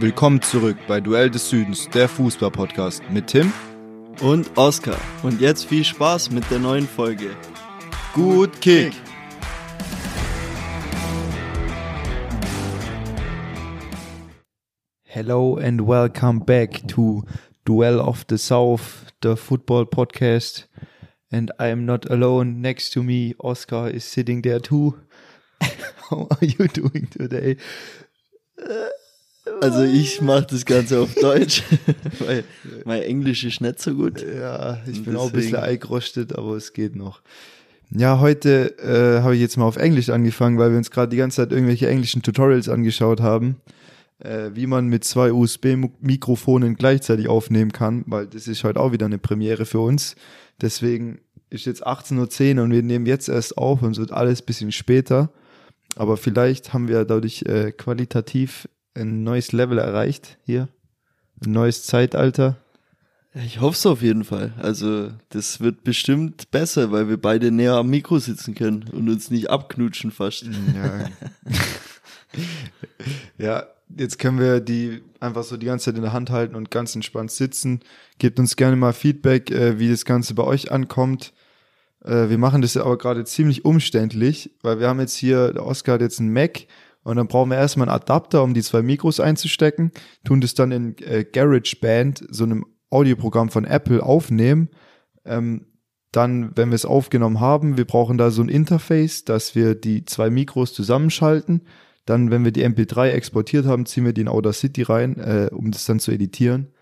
Willkommen zurück bei Duell des Südens, der Fußball-Podcast mit Tim und Oskar. Und jetzt viel Spaß mit der neuen Folge. Gut Kick! Hello and welcome back to Duel of the South, the football podcast. And I'm not alone. Next to me, Oscar is sitting there too. How are you doing today? Also ich mache das Ganze auf Deutsch, weil mein Englisch ist nicht so gut. Ja, ich bin auch ein bisschen eingerostet, aber es geht noch. Ja, heute äh, habe ich jetzt mal auf Englisch angefangen, weil wir uns gerade die ganze Zeit irgendwelche englischen Tutorials angeschaut haben, äh, wie man mit zwei USB-Mikrofonen gleichzeitig aufnehmen kann, weil das ist heute auch wieder eine Premiere für uns. Deswegen ist jetzt 18.10 Uhr und wir nehmen jetzt erst auf und es wird alles bisschen später. Aber vielleicht haben wir dadurch äh, qualitativ ein neues Level erreicht hier. Ein neues Zeitalter. Ich hoffe es auf jeden Fall. Also, das wird bestimmt besser, weil wir beide näher am Mikro sitzen können und uns nicht abknutschen fast. Ja. ja, jetzt können wir die einfach so die ganze Zeit in der Hand halten und ganz entspannt sitzen. Gebt uns gerne mal Feedback, äh, wie das Ganze bei euch ankommt. Äh, wir machen das aber gerade ziemlich umständlich, weil wir haben jetzt hier, der Oscar hat jetzt einen Mac und dann brauchen wir erstmal einen Adapter, um die zwei Mikros einzustecken, tun das dann in äh, GarageBand, so einem Audioprogramm von Apple, aufnehmen. Ähm, dann, wenn wir es aufgenommen haben, wir brauchen da so ein Interface, dass wir die zwei Mikros zusammenschalten. Dann, wenn wir die MP3 exportiert haben, ziehen wir die in Audacity rein, äh, um das dann zu editieren.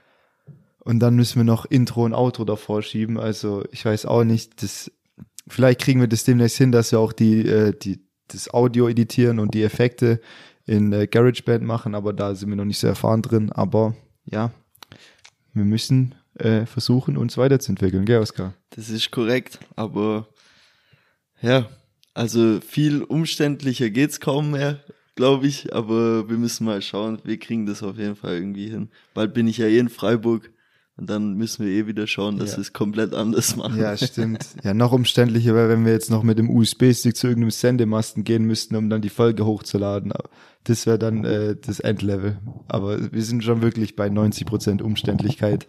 Und dann müssen wir noch Intro und Outro davor schieben. Also ich weiß auch nicht, das, vielleicht kriegen wir das demnächst hin, dass wir auch die, äh, die, das Audio editieren und die Effekte in äh, GarageBand machen, aber da sind wir noch nicht so erfahren drin. Aber ja, wir müssen äh, versuchen, uns weiterzuentwickeln, gell, Oskar? Das ist korrekt, aber ja, also viel umständlicher geht's kaum mehr, glaube ich, aber wir müssen mal schauen, wir kriegen das auf jeden Fall irgendwie hin. Bald bin ich ja eh in Freiburg und dann müssen wir eh wieder schauen, dass ja. wir es komplett anders machen. Ja, stimmt. Ja, noch umständlicher wäre, wenn wir jetzt noch mit dem USB-Stick zu irgendeinem Sendemasten gehen müssten, um dann die Folge hochzuladen. Das wäre dann äh, das Endlevel. Aber wir sind schon wirklich bei 90% Umständlichkeit.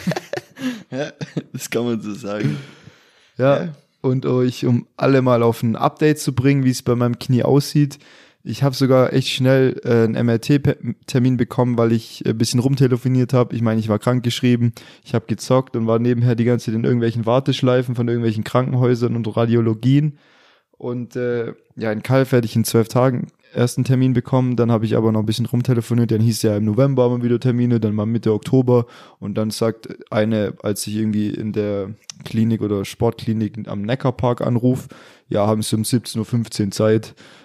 ja, das kann man so sagen. Ja, ja, und euch, um alle mal auf ein Update zu bringen, wie es bei meinem Knie aussieht, ich habe sogar echt schnell äh, einen MRT-Termin bekommen, weil ich ein bisschen rumtelefoniert habe. Ich meine, ich war krankgeschrieben, ich habe gezockt und war nebenher die ganze Zeit in irgendwelchen Warteschleifen von irgendwelchen Krankenhäusern und Radiologien. Und äh, ja, in Kalf hätte ich in zwölf Tagen ersten Termin bekommen, dann habe ich aber noch ein bisschen rumtelefoniert, dann hieß ja im November wir wieder Termine, dann mal Mitte Oktober und dann sagt eine, als ich irgendwie in der Klinik oder Sportklinik am Neckarpark anrufe, ja, haben sie um 17.15 Uhr Zeit äh,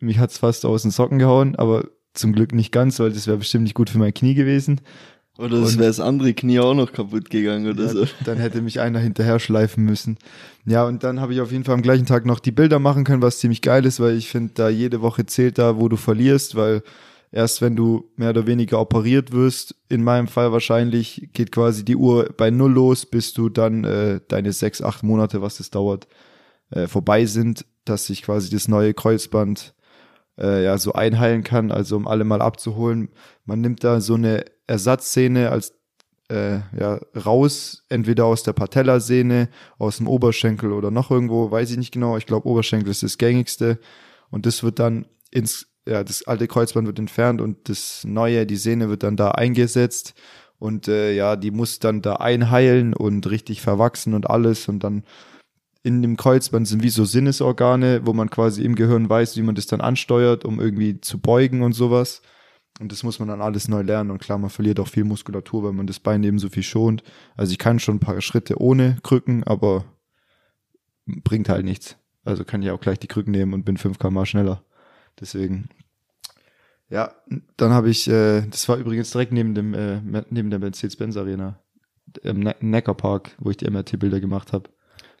mich hat's fast aus den Socken gehauen, aber zum Glück nicht ganz, weil das wäre bestimmt nicht gut für mein Knie gewesen. Oder es wäre das andere Knie auch noch kaputt gegangen oder ja, so. Dann hätte mich einer hinterher schleifen müssen. Ja, und dann habe ich auf jeden Fall am gleichen Tag noch die Bilder machen können, was ziemlich geil ist, weil ich finde, da jede Woche zählt da, wo du verlierst, weil erst wenn du mehr oder weniger operiert wirst, in meinem Fall wahrscheinlich, geht quasi die Uhr bei Null los, bis du dann äh, deine sechs, acht Monate, was es dauert, äh, vorbei sind dass sich quasi das neue Kreuzband äh, ja so einheilen kann, also um alle mal abzuholen. Man nimmt da so eine Ersatzszene als äh, ja, raus, entweder aus der Patellasehne, aus dem Oberschenkel oder noch irgendwo, weiß ich nicht genau. Ich glaube, Oberschenkel ist das gängigste. Und das wird dann ins, ja, das alte Kreuzband wird entfernt und das neue, die Sehne wird dann da eingesetzt. Und äh, ja, die muss dann da einheilen und richtig verwachsen und alles. Und dann in dem Kreuzband sind wie so Sinnesorgane, wo man quasi im Gehirn weiß, wie man das dann ansteuert, um irgendwie zu beugen und sowas. Und das muss man dann alles neu lernen. Und klar, man verliert auch viel Muskulatur, weil man das Bein eben so viel schont. Also ich kann schon ein paar Schritte ohne Krücken, aber bringt halt nichts. Also kann ich auch gleich die Krücken nehmen und bin 5 km schneller. Deswegen. Ja, dann habe ich, äh, das war übrigens direkt neben dem, äh, neben der Mercedes-Benz Arena, im ne Neckarpark, wo ich die MRT-Bilder gemacht habe.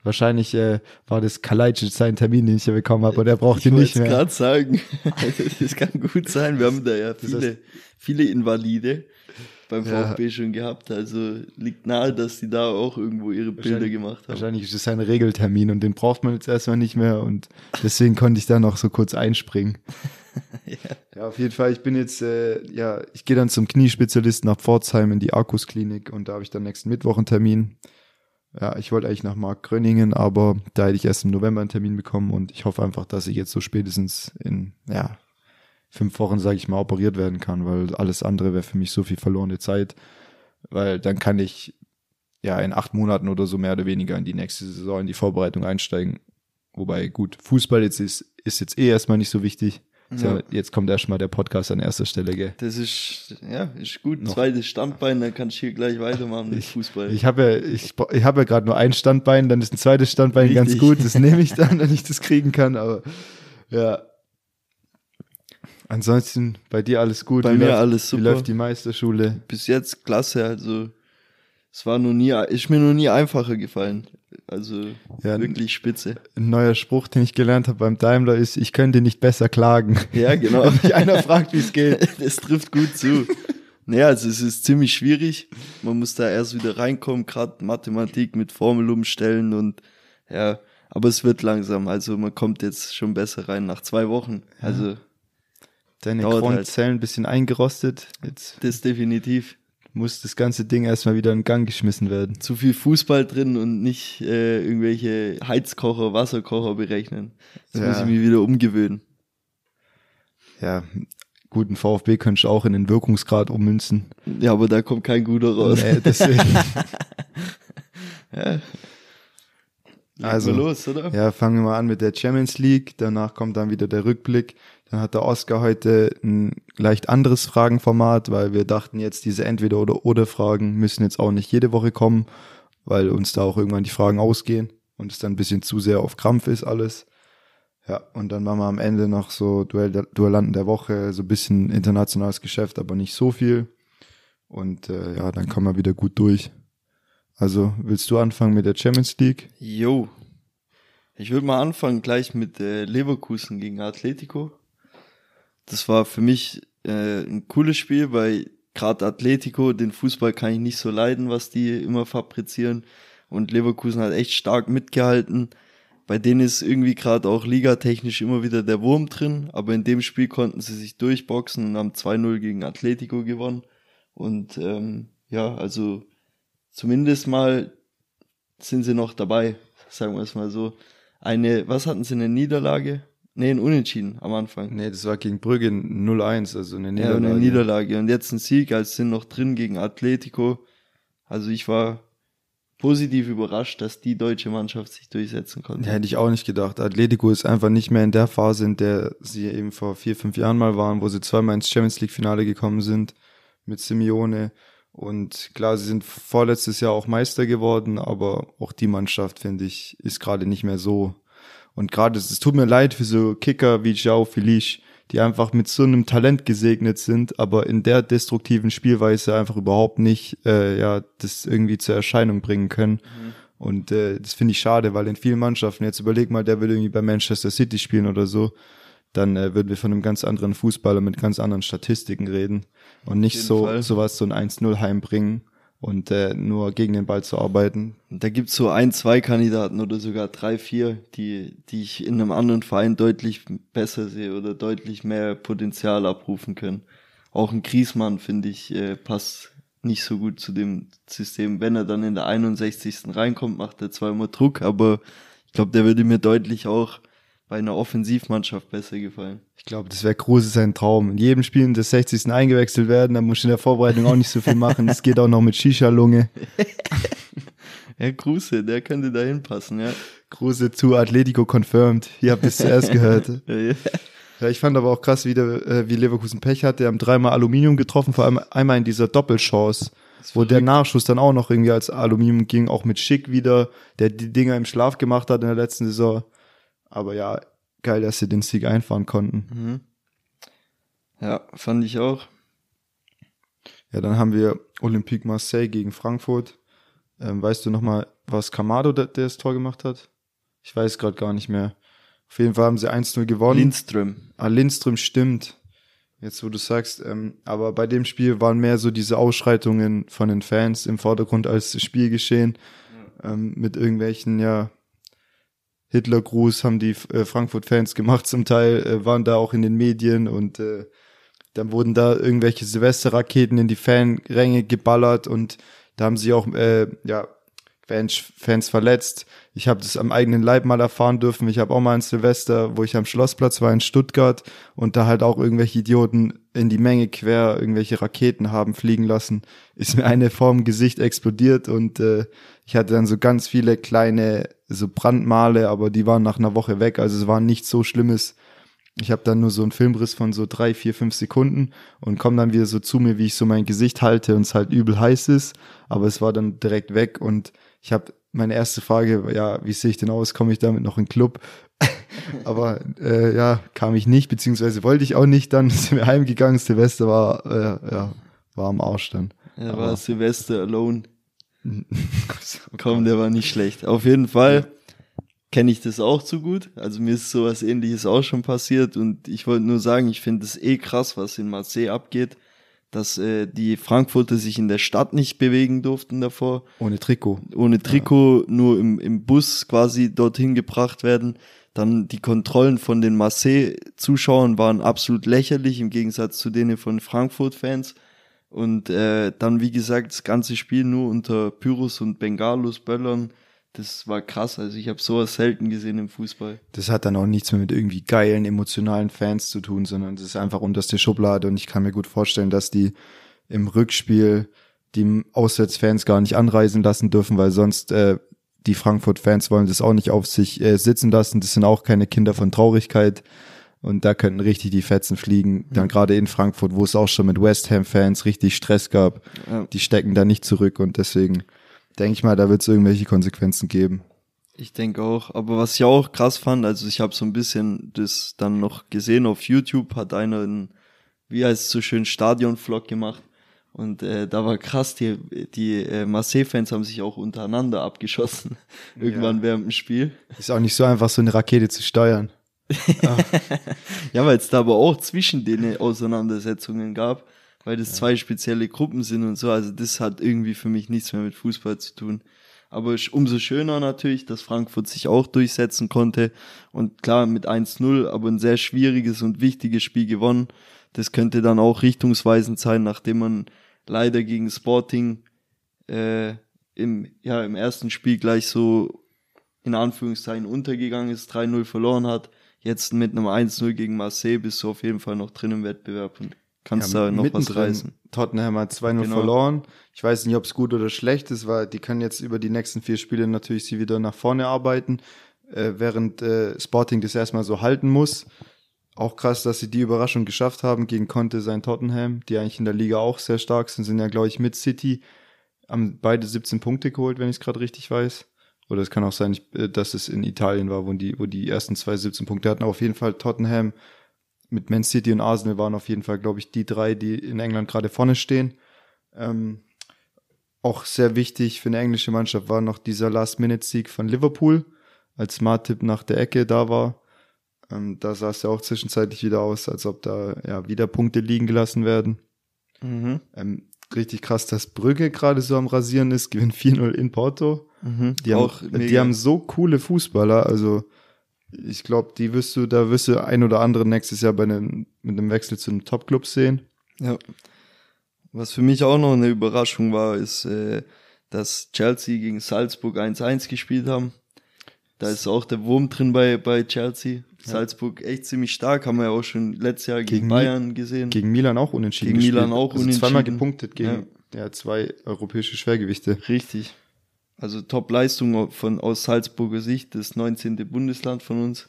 Wahrscheinlich äh, war das Kalajdzic sein Termin, den ich ja bekommen habe, und er braucht Ich ihn nicht wollte mehr. gerade sagen, das kann gut sein. Wir haben da ja viele, viele Invalide beim Ja. VfB schon gehabt. Also liegt nahe, dass die da auch irgendwo ihre Bilder gemacht haben. Wahrscheinlich ist es ein Regeltermin und den braucht man jetzt erstmal nicht mehr und deswegen konnte ich da noch so kurz einspringen. ja. auf jeden Fall, ich bin jetzt, äh, ja, ich gehe dann zum Kniespezialisten nach Pforzheim in die Arkus-Klinik und da habe ich dann nächsten Mittwoch einen Termin. Ja, ich wollte eigentlich nach Mark Gröningen, aber da hätte ich erst im November einen Termin bekommen und ich hoffe einfach, dass ich jetzt so spätestens in, ja, fünf Wochen, sage ich mal, operiert werden kann, weil alles andere wäre für mich so viel verlorene Zeit, weil dann kann ich ja in acht Monaten oder so mehr oder weniger in die nächste Saison, in die Vorbereitung einsteigen. Wobei, gut, Fußball jetzt ist, ist jetzt eh erstmal nicht so wichtig. Ist Ja. Jetzt kommt erstmal der Podcast an erster Stelle, gell? Das ist, ja, ist gut. Noch. Zweites Standbein, dann kannst du hier gleich weitermachen mit Ich- Fußball. Ich habe ja, ich, ich habe ja gerade nur ein Standbein, dann ist ein zweites Standbein ganz Richtig. gut. Das nehme ich dann, wenn ich das kriegen kann. Aber ja. Ansonsten bei dir alles gut. Bei Wie mir läuft, alles Wie super. läuft die Meisterschule? Bis jetzt klasse, also es war noch nie, ist mir noch nie einfacher gefallen. Also Ja, wirklich spitze. Ein neuer Spruch, den ich gelernt habe beim Daimler ist, ich könnte nicht besser klagen. Ja, genau. Wenn mich einer fragt, wie es geht. das trifft gut zu. Naja, also es ist ziemlich schwierig. Man muss da erst wieder reinkommen, gerade Mathematik mit Formel umstellen und ja, aber es wird langsam. Also man kommt jetzt schon besser rein nach zwei Wochen. Also Deine halt. Kronzellen ein bisschen eingerostet. Jetzt das definitiv. Muss das ganze Ding erstmal wieder in Gang geschmissen werden. Zu viel Fußball drin und nicht äh, irgendwelche Heizkocher, Wasserkocher berechnen. Das Ja. muss ich mir wieder umgewöhnen. Ja, guten VfB könntest du auch in den Wirkungsgrad ummünzen. Ja, aber da kommt kein guter raus. Nee, deswegen. Ja. Also, Legen los, oder? Ja, fangen wir mal an mit der Champions League. Danach kommt dann wieder der Rückblick. Dann hat der Oscar heute ein leicht anderes Fragenformat, weil wir dachten jetzt, diese Entweder- oder Oder-Fragen müssen jetzt auch nicht jede Woche kommen, weil uns da auch irgendwann die Fragen ausgehen und es dann ein bisschen zu sehr auf Krampf ist alles. Ja, und dann machen wir am Ende noch so Duell der, Duellanten der Woche, so ein bisschen internationales Geschäft, aber nicht so viel. Und äh, ja, dann kommen wir wieder gut durch. Also, willst du anfangen mit der Champions League? Jo. Ich würde mal anfangen gleich mit äh, Leverkusen gegen Atletico. Das war für mich äh, ein cooles Spiel, weil gerade Atletico, den Fußball kann ich nicht so leiden, was die immer fabrizieren. Und Leverkusen hat echt stark mitgehalten. Bei denen ist irgendwie gerade auch ligatechnisch immer wieder der Wurm drin, aber in dem Spiel konnten sie sich durchboxen und haben 2-0 gegen Atletico gewonnen. Und ähm, ja, also zumindest mal sind sie noch dabei, sagen wir es mal so. Eine, was hatten sie, eine Niederlage? Nee, ein Unentschieden am Anfang. Nee, das war gegen Brügge 0-1, also eine Ja, Niederlage. eine Niederlage. Und jetzt ein Sieg, als sind noch drin gegen Atletico. Also ich war positiv überrascht, dass die deutsche Mannschaft sich durchsetzen konnte. Ja, hätte ich auch nicht gedacht. Atletico ist einfach nicht mehr in der Phase, in der sie eben vor vier, fünf Jahren mal waren, wo sie zweimal ins Champions League Finale gekommen sind mit Simeone. Und klar, sie sind vorletztes Jahr auch Meister geworden, aber auch die Mannschaft, finde ich, ist gerade nicht mehr so. Und gerade, es tut mir leid für so Kicker wie Joao Felice, die einfach mit so einem Talent gesegnet sind, aber in der destruktiven Spielweise einfach überhaupt nicht, äh, ja, das irgendwie zur Erscheinung bringen können. Und äh, das finde ich schade, weil in vielen Mannschaften, jetzt überleg mal, der will irgendwie bei Manchester City spielen oder so, dann äh, würden wir von einem ganz anderen Fußballer mit ganz anderen Statistiken reden und nicht so Fall. sowas so ein 1-0 heimbringen und äh, nur gegen den Ball zu arbeiten. Da gibt's so ein, zwei Kandidaten oder sogar drei, vier, die, die ich in einem anderen Verein deutlich besser sehe oder deutlich mehr Potenzial abrufen können. Auch ein Griesmann, finde ich, äh, passt nicht so gut zu dem System. Wenn er dann in der 61. reinkommt, macht er zwar immer Druck, aber ich glaube, der würde mir deutlich auch bei einer Offensivmannschaft besser gefallen. Ich glaube, das wäre Kruse sein Traum. In jedem Spiel in der 60. eingewechselt werden, dann muss ich in der Vorbereitung auch nicht so viel machen. Das geht auch noch mit Shisha-Lunge. Herr Kruse, der könnte da hinpassen, ja. Kruse zu Atletico confirmed. Ihr habt es zuerst gehört. Ja, ja. Ja, ich fand aber auch krass, wie, der, äh, wie Leverkusen Pech hatte. Die haben dreimal Aluminium getroffen, vor allem einmal in dieser Doppelchance, wo der Nachschuss dann auch noch irgendwie als Aluminium ging, auch mit Schick wieder, der die Dinger im Schlaf gemacht hat in der letzten Saison. Aber ja, geil, dass sie den Sieg einfahren konnten. Mhm. Ja, fand ich auch. Ja, dann haben wir Olympique Marseille gegen Frankfurt. Ähm, weißt du nochmal, war es Kamado, der, der das Tor gemacht hat? Ich weiß gerade gar nicht mehr. Auf jeden Fall haben sie 1-0 gewonnen. Lindström. Ah, Lindström stimmt. Jetzt, wo du sagst, ähm, aber bei dem Spiel waren mehr so diese Ausschreitungen von den Fans im Vordergrund als das Spielgeschehen. Ähm, mit irgendwelchen, ja, Hitlergruß haben die äh, Frankfurt-Fans gemacht zum Teil, äh, waren da auch in den Medien und äh, dann wurden da irgendwelche Silvesterraketen in die Fanränge geballert und da haben sie auch äh, ja Fans, Fans verletzt. Ich habe das am eigenen Leib mal erfahren dürfen. Ich habe auch mal ein Silvester, wo ich am Schlossplatz war in Stuttgart und da halt auch irgendwelche Idioten in die Menge quer irgendwelche Raketen haben fliegen lassen. Ist mir eine vorm Gesicht explodiert und äh, ich hatte dann so ganz viele kleine so Brandmale, aber die waren nach einer Woche weg. Also es war nichts so Schlimmes. Ich habe dann nur so einen Filmriss von so drei, vier, fünf Sekunden und komme dann wieder so zu mir, wie ich so mein Gesicht halte und es halt übel heiß ist. Aber es war dann direkt weg und ich habe meine erste Frage, ja, wie sehe ich denn aus? Komme ich damit noch in den Club? Aber äh, ja, kam ich nicht, beziehungsweise wollte ich auch nicht. Dann sind wir heimgegangen. Silvester war, äh, ja, war am Arsch dann. Ja, Aber war Silvester alone. Komm, der war nicht schlecht. Auf jeden Fall kenne ich das auch zu gut. Also mir ist sowas ähnliches auch schon passiert und ich wollte nur sagen, ich finde es eh krass, was in Marseille abgeht dass äh, die Frankfurter sich in der Stadt nicht bewegen durften davor. Ohne Trikot. Ohne Trikot, ja. nur im, im Bus quasi dorthin gebracht werden. Dann die Kontrollen von den Marseille-Zuschauern waren absolut lächerlich im Gegensatz zu denen von Frankfurt-Fans. Und äh, dann, wie gesagt, das ganze Spiel nur unter Pyrus und Bengalus, Böllern das war krass. Also ich habe sowas selten gesehen im Fußball. Das hat dann auch nichts mehr mit irgendwie geilen, emotionalen Fans zu tun, sondern das ist einfach unterste Schublade und ich kann mir gut vorstellen, dass die im Rückspiel die Auswärtsfans gar nicht anreisen lassen dürfen, weil sonst äh, die Frankfurt-Fans wollen das auch nicht auf sich äh, sitzen lassen. Das sind auch keine Kinder von Traurigkeit. Und da könnten richtig die Fetzen fliegen. Dann gerade in Frankfurt, wo es auch schon mit West Ham-Fans richtig Stress gab. Ja. Die stecken da nicht zurück und deswegen denke ich mal, da wird es irgendwelche Konsequenzen geben. Ich denke auch. Aber was ich auch krass fand, also ich habe so ein bisschen das dann noch gesehen auf YouTube, hat einer einen, wie heißt es so schön, Stadion-Vlog gemacht. Und äh, da war krass, die, die äh, Marseille-Fans haben sich auch untereinander abgeschossen. Irgendwann ja. während dem Spiel. Ist auch nicht so einfach, so eine Rakete zu steuern. ja, weil es da aber auch zwischen denen Auseinandersetzungen gab weil das ja. zwei spezielle Gruppen sind und so. Also das hat irgendwie für mich nichts mehr mit Fußball zu tun. Aber umso schöner natürlich, dass Frankfurt sich auch durchsetzen konnte. Und klar, mit 1-0, aber ein sehr schwieriges und wichtiges Spiel gewonnen. Das könnte dann auch richtungsweisend sein, nachdem man leider gegen Sporting äh, im, ja, im ersten Spiel gleich so in Anführungszeichen untergegangen ist, 3-0 verloren hat. Jetzt mit einem 1-0 gegen Marseille bist du auf jeden Fall noch drin im Wettbewerb. Und kannst ja, da noch was reißen. Tottenham hat 2-0 genau. verloren. Ich weiß nicht, ob es gut oder schlecht ist, weil die können jetzt über die nächsten vier Spiele natürlich sie wieder nach vorne arbeiten, äh, während äh, Sporting das erstmal so halten muss. Auch krass, dass sie die Überraschung geschafft haben gegen Conte sein Tottenham, die eigentlich in der Liga auch sehr stark sind, sind ja, glaube ich, mit City, haben beide 17 Punkte geholt, wenn ich es gerade richtig weiß. Oder es kann auch sein, äh, dass es in Italien war, wo die, wo die ersten zwei 17 Punkte hatten. Aber auf jeden Fall Tottenham mit Man City und Arsenal waren auf jeden Fall, glaube ich, die drei, die in England gerade vorne stehen. Ähm, auch sehr wichtig für eine englische Mannschaft war noch dieser Last-Minute-Sieg von Liverpool, als Martip nach der Ecke da war. Ähm, da sah es ja auch zwischenzeitlich wieder aus, als ob da ja wieder Punkte liegen gelassen werden. Mhm. Ähm, richtig krass, dass Brügge gerade so am Rasieren ist, gewinnt 4-0 in Porto. Mhm. Die, haben, die haben so coole Fußballer, also ich glaube, die wirst du, da wirst du ein oder andere nächstes Jahr bei einem, mit einem Wechsel zu einem Top-Club sehen. Ja. Was für mich auch noch eine Überraschung war, ist, äh, dass Chelsea gegen Salzburg 1-1 gespielt haben. Da ist auch der Wurm drin bei, bei Chelsea. Ja. Salzburg echt ziemlich stark, haben wir ja auch schon letztes Jahr gegen, gegen Bayern gesehen. Gegen Milan auch unentschieden. Gegen gespielt. Milan auch also unentschieden. Zweimal gepunktet gegen ja. ja. zwei europäische Schwergewichte. Richtig. Also Top-Leistung von, aus Salzburger Sicht, das 19. Bundesland von uns.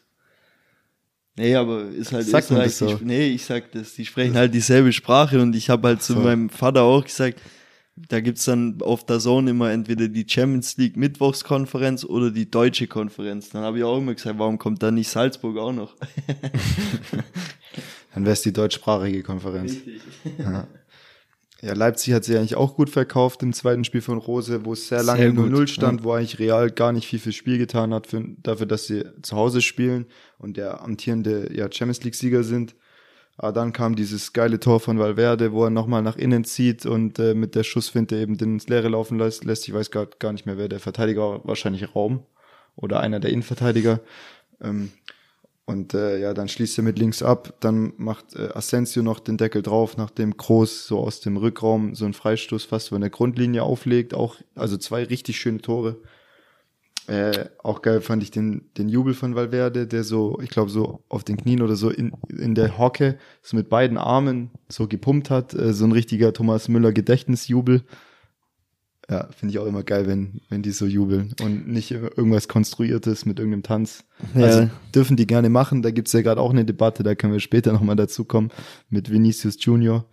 Nee, aber ist halt Sagt Österreich. So? nee, ich sag das, die sprechen halt dieselbe Sprache und ich habe halt so. zu meinem Vater auch gesagt, da gibt's dann auf der Zone immer entweder die Champions League Mittwochskonferenz oder die deutsche Konferenz. Dann habe ich auch immer gesagt, warum kommt da nicht Salzburg auch noch? dann wäre es die deutschsprachige Konferenz. Richtig. Ja. Ja, Leipzig hat sich eigentlich auch gut verkauft im zweiten Spiel von Rose, wo es sehr lange Sehr gut, 0-0 stand, ja. wo eigentlich Real gar nicht viel fürs Spiel getan hat, für, dafür, dass sie zu Hause spielen und der amtierende ja, Champions League-Sieger sind. Aber dann kam dieses geile Tor von Valverde, wo er nochmal nach innen zieht und äh, mit der Schussfinte eben den ins Leere laufen lässt. lässt. Ich weiß gar, gar nicht mehr, wer der Verteidiger war, wahrscheinlich Raum oder einer der Innenverteidiger. Ähm, und äh, ja, dann schließt er mit links ab, dann macht äh, Asensio noch den Deckel drauf, nachdem Groß so aus dem Rückraum so einen Freistoß fast von der Grundlinie auflegt. Auch, also zwei richtig schöne Tore. Äh, auch geil fand ich den, den Jubel von Valverde, der so, ich glaube, so auf den Knien oder so in, in der Hocke so mit beiden Armen so gepumpt hat. Äh, so ein richtiger Thomas Müller Gedächtnisjubel. Ja, finde ich auch immer geil, wenn, wenn die so jubeln und nicht irgendwas Konstruiertes mit irgendeinem Tanz. Ja. Also dürfen die gerne machen. Da gibt's ja gerade auch eine Debatte, da können wir später nochmal dazu kommen mit Vinicius Junior.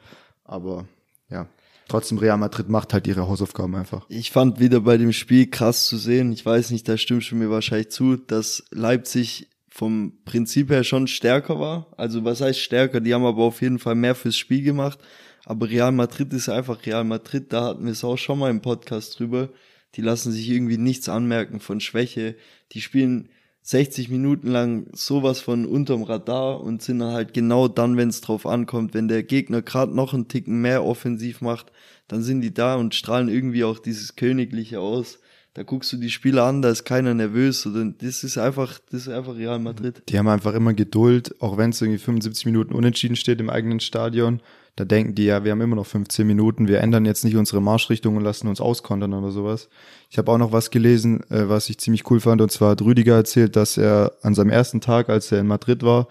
Aber ja, trotzdem Real Madrid macht halt ihre Hausaufgaben einfach. Ich fand wieder bei dem Spiel krass zu sehen, ich weiß nicht, da stimmst du mir wahrscheinlich zu, dass Leipzig vom Prinzip her schon stärker war. Also was heißt stärker? Die haben aber auf jeden Fall mehr fürs Spiel gemacht. Aber Real Madrid ist einfach Real Madrid, da hatten wir es auch schon mal im Podcast drüber. Die lassen sich irgendwie nichts anmerken von Schwäche. Die spielen 60 Minuten lang sowas von unterm Radar und sind dann halt genau dann, wenn es drauf ankommt, wenn der Gegner gerade noch einen Ticken mehr offensiv macht, dann sind die da und strahlen irgendwie auch dieses Königliche aus. Da guckst du die Spieler an, da ist keiner nervös. Oder das ist einfach, das ist einfach Real Madrid. Die haben einfach immer Geduld, auch wenn es irgendwie 75 Minuten unentschieden steht im eigenen Stadion. Da denken die ja, wir haben immer noch 15 Minuten, wir ändern jetzt nicht unsere Marschrichtung und lassen uns auskontern oder sowas. Ich habe auch noch was gelesen, äh, was ich ziemlich cool fand, und zwar hat Rüdiger erzählt, dass er an seinem ersten Tag, als er in Madrid war,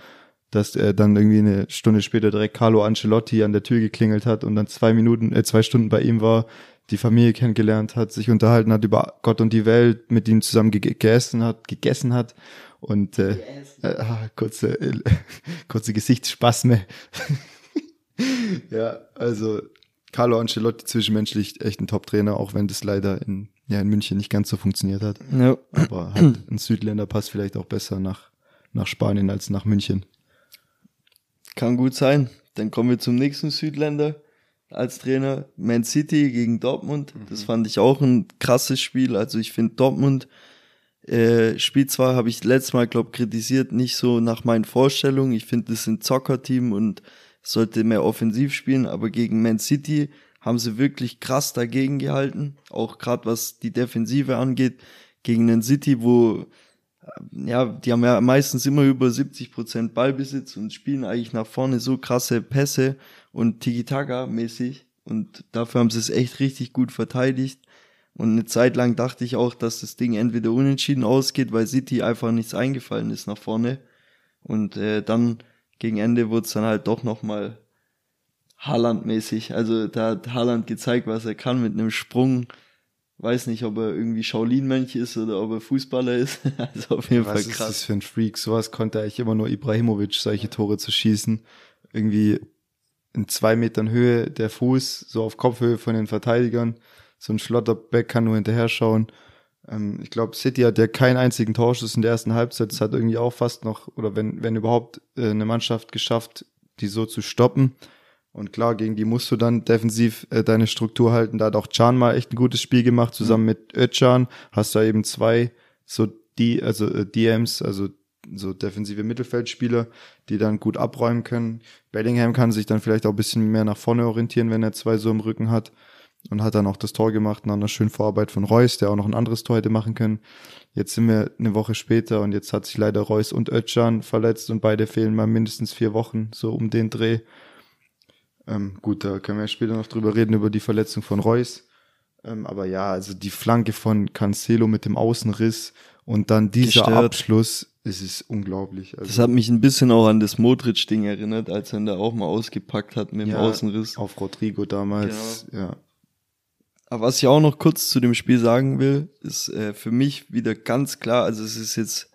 dass er dann irgendwie eine Stunde später direkt Carlo Ancelotti an der Tür geklingelt hat und dann zwei Minuten, äh, zwei Stunden bei ihm war, die Familie kennengelernt hat, sich unterhalten hat über Gott und die Welt, mit ihm zusammen ge- gegessen hat, gegessen hat und äh, äh, ah, kurze, äh, kurze Gesichtsspasme. ja, also Carlo Ancelotti zwischenmenschlich echt ein Top-Trainer, auch wenn das leider in, ja, in München nicht ganz so funktioniert hat. Ja. Aber halt ein Südländer passt vielleicht auch besser nach, nach Spanien als nach München. Kann gut sein. Dann kommen wir zum nächsten Südländer als Trainer. Man City gegen Dortmund. Das fand ich auch ein krasses Spiel. Also ich finde Dortmund äh, spielt zwar, habe ich letztes Mal, glaube kritisiert, nicht so nach meinen Vorstellungen. Ich finde, das ist ein Zockerteam und sollte mehr offensiv spielen, aber gegen Man City haben sie wirklich krass dagegen gehalten. Auch gerade was die Defensive angeht, gegen den City, wo ja, die haben ja meistens immer über 70 Prozent Ballbesitz und spielen eigentlich nach vorne so krasse Pässe und Tiki-Taka-mäßig. Und dafür haben sie es echt richtig gut verteidigt. Und eine Zeit lang dachte ich auch, dass das Ding entweder unentschieden ausgeht, weil City einfach nichts eingefallen ist nach vorne. Und äh, dann gegen Ende wurde es dann halt doch nochmal Haaland-mäßig. Also da hat Haaland gezeigt, was er kann mit einem Sprung. Weiß nicht, ob er irgendwie Shaolin-Mönch ist oder ob er Fußballer ist. also auf jeden Was Fall ist krass. das für ein Freak? Sowas konnte eigentlich immer nur Ibrahimovic, solche Tore zu schießen. Irgendwie in zwei Metern Höhe der Fuß, so auf Kopfhöhe von den Verteidigern. So ein Schlotterbeck kann nur hinterher schauen. Ähm, ich glaube, City hat ja keinen einzigen Torschuss in der ersten Halbzeit. Das hat irgendwie auch fast noch, oder wenn, wenn überhaupt, äh, eine Mannschaft geschafft, die so zu stoppen. Und klar, gegen die musst du dann defensiv äh, deine Struktur halten. Da hat auch Can mal echt ein gutes Spiel gemacht, zusammen mit Özcan. Hast da eben zwei so die, also äh, DMs, also so defensive Mittelfeldspieler, die dann gut abräumen können. Bellingham kann sich dann vielleicht auch ein bisschen mehr nach vorne orientieren, wenn er zwei so im Rücken hat. Und hat dann auch das Tor gemacht nach einer schönen Vorarbeit von Reus, der auch noch ein anderes Tor hätte machen können. Jetzt sind wir eine Woche später und jetzt hat sich leider Reus und Özcan verletzt und beide fehlen mal mindestens vier Wochen, so um den Dreh. Ähm, gut, da können wir später noch drüber reden, über die Verletzung von Reus. Ähm, aber ja, also die Flanke von Cancelo mit dem Außenriss und dann dieser Gestört. Abschluss, es ist unglaublich. Also, Das hat mich ein bisschen auch an das Modric-Ding erinnert, als er ihn da auch mal ausgepackt hat mit dem Ja, Außenriss. auf Rodrigo damals, ja. Aber was ich auch noch kurz zu dem Spiel sagen will, ist äh, für mich wieder ganz klar, also es ist jetzt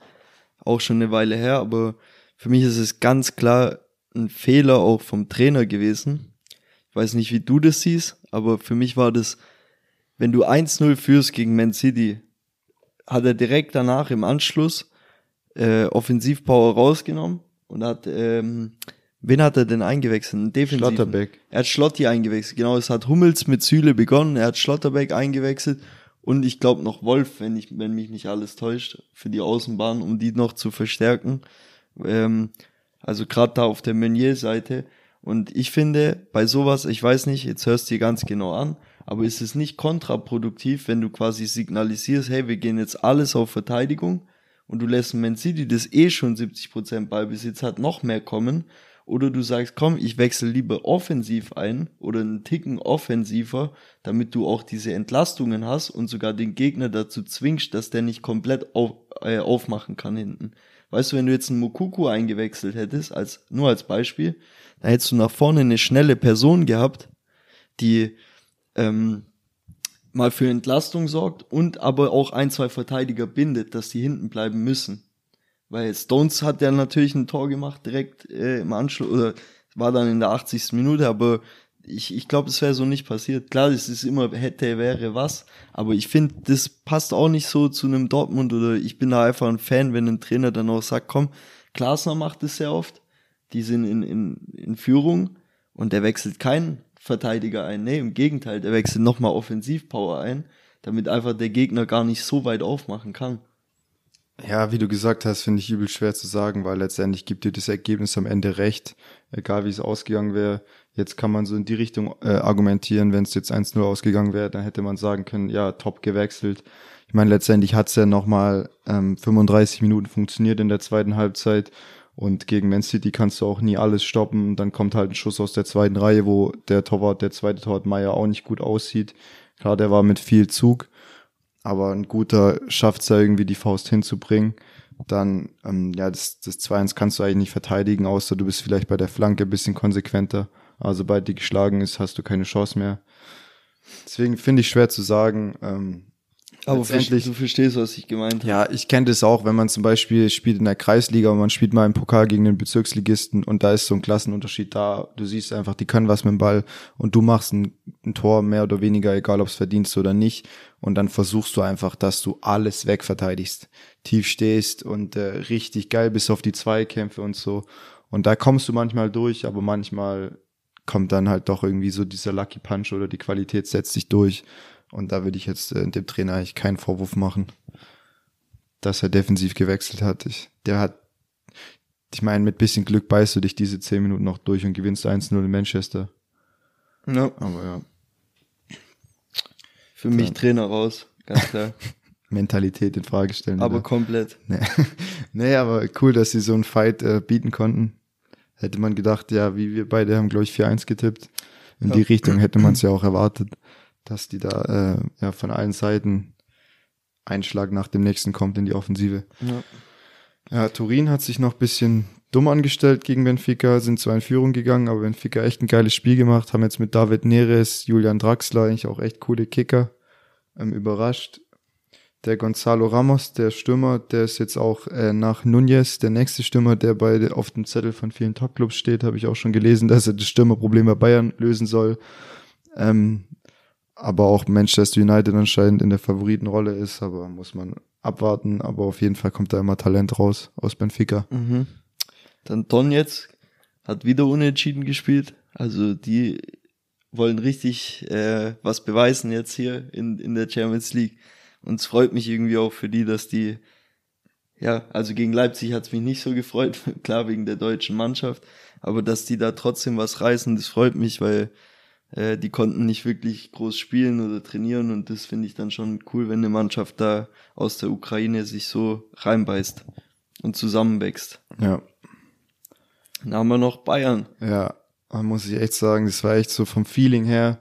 auch schon eine Weile her, aber für mich ist es ganz klar ein Fehler auch vom Trainer gewesen. Ich weiß nicht, wie du das siehst, aber für mich war das, wenn du 1-0 führst gegen Man City, hat er direkt danach im Anschluss äh, Offensivpower rausgenommen und hat ähm, wen hat er denn eingewechselt? Einen Defensiven. Schlotterbeck. Er hat Schlotti eingewechselt. Genau, es hat Hummels mit Süle begonnen. Er hat Schlotterbeck eingewechselt. Und ich glaube noch Wolf, wenn ich, wenn mich nicht alles täuscht, für die Außenbahn, um die noch zu verstärken. Ähm, also gerade da auf der Meunier-Seite. Und ich finde, bei sowas, ich weiß nicht, jetzt hörst du dir ganz genau an, aber ist es nicht kontraproduktiv, wenn du quasi signalisierst, hey, wir gehen jetzt alles auf Verteidigung und du lässt Man City, das eh schon 70% Ballbesitz hat, noch mehr kommen. Oder du sagst, komm, ich wechsle lieber offensiv ein oder einen Ticken offensiver, damit du auch diese Entlastungen hast und sogar den Gegner dazu zwingst, dass der nicht komplett auf, äh, aufmachen kann hinten. Weißt du, wenn du jetzt einen Mukuku eingewechselt hättest, als, nur als Beispiel, dann hättest du nach vorne eine schnelle Person gehabt, die ähm, mal für Entlastung sorgt und aber auch ein, zwei Verteidiger bindet, dass die hinten bleiben müssen. Weil Stones hat ja natürlich ein Tor gemacht direkt äh, im Anschluss, oder war dann in der 80. Minute, aber ich, ich glaube, es wäre so nicht passiert. Klar, es ist immer hätte, wäre was, aber ich finde, das passt auch nicht so zu einem Dortmund oder ich bin da einfach ein Fan, wenn ein Trainer dann auch sagt, komm, Glasner macht es sehr oft, die sind in, in, in Führung und der wechselt keinen Verteidiger ein. Nee, im Gegenteil, der wechselt nochmal Offensivpower ein, damit einfach der Gegner gar nicht so weit aufmachen kann. Ja, wie du gesagt hast, finde ich übel schwer zu sagen, weil letztendlich gibt dir das Ergebnis am Ende recht, egal wie es ausgegangen wäre. Jetzt kann man so in die Richtung äh, argumentieren, wenn es jetzt 1-0 ausgegangen wäre, dann hätte man sagen können, ja, top gewechselt. Ich meine, letztendlich hat es ja nochmal ähm, 35 Minuten funktioniert in der zweiten Halbzeit und gegen Man City kannst du auch nie alles stoppen. Dann kommt halt ein Schuss aus der zweiten Reihe, wo der Torwart, der zweite Torwart Meier auch nicht gut aussieht. Klar, der war mit viel Zug, aber ein guter schafft es ja irgendwie die Faust hinzubringen. Dann, ähm, ja, das, das 2-1 kannst du eigentlich nicht verteidigen, außer du bist vielleicht bei der Flanke ein bisschen konsequenter. Also sobald die geschlagen ist, hast du keine Chance mehr. Deswegen finde ich schwer zu sagen. Ähm, aber du verstehst, was ich gemeint habe. Ja, ich kenne das auch, wenn man zum Beispiel spielt in der Kreisliga und man spielt mal im Pokal gegen den Bezirksligisten und da ist so ein Klassenunterschied da. Du siehst einfach, die können was mit dem Ball und du machst ein, ein Tor mehr oder weniger, egal ob es verdienst oder nicht. Und dann versuchst du einfach, dass du alles wegverteidigst, tief stehst und äh, richtig geil bis auf die Zweikämpfe und so. Und da kommst du manchmal durch, aber manchmal kommt dann halt doch irgendwie so dieser Lucky Punch oder die Qualität setzt sich durch. Und da würde ich jetzt äh, dem Trainer eigentlich keinen Vorwurf machen, dass er defensiv gewechselt hat. Ich, der hat, ich meine, mit bisschen Glück beißt du dich diese zehn Minuten noch durch und gewinnst 1-0 in Manchester. Ja. Aber ja. Für mich Trainer raus, ganz klar. Mentalität in Frage stellen. Aber oder? komplett. Nee. nee, aber cool, dass sie so einen Fight äh, bieten konnten. Hätte man gedacht, ja, wie wir beide haben, glaube ich, 4-1 getippt. In ja. die Richtung hätte man es ja auch erwartet dass die da äh, ja von allen Seiten Einschlag nach dem nächsten kommt in die Offensive. Ja. ja, Turin hat sich noch bisschen dumm angestellt gegen Benfica, sind zwar in Führung gegangen, aber Benfica echt ein geiles Spiel gemacht, haben jetzt mit David Neres, Julian Draxler eigentlich auch echt coole Kicker ähm, überrascht. Der Gonzalo Ramos, der Stürmer, der ist jetzt auch äh, nach Nunez der nächste Stürmer, der bei auf dem Zettel von vielen Topclubs steht, habe ich auch schon gelesen, dass er das Stürmerproblem bei Bayern lösen soll. Ähm, aber auch Manchester United anscheinend in der Favoritenrolle ist, aber muss man abwarten. Aber auf jeden Fall kommt da immer Talent raus aus Benfica. Mhm. Dann Don jetzt hat wieder unentschieden gespielt. Also die wollen richtig äh, was beweisen jetzt hier in, in der Champions League. Und es freut mich irgendwie auch für die, dass die, ja, also gegen Leipzig hat es mich nicht so gefreut, klar wegen der deutschen Mannschaft, aber dass die da trotzdem was reißen, das freut mich, weil äh, die konnten nicht wirklich groß spielen oder trainieren und das finde ich dann schon cool, wenn eine Mannschaft da aus der Ukraine sich so reinbeißt und zusammenwächst. Ja. Dann haben wir noch Bayern. Ja, man muss ich echt sagen, das war echt so vom Feeling her,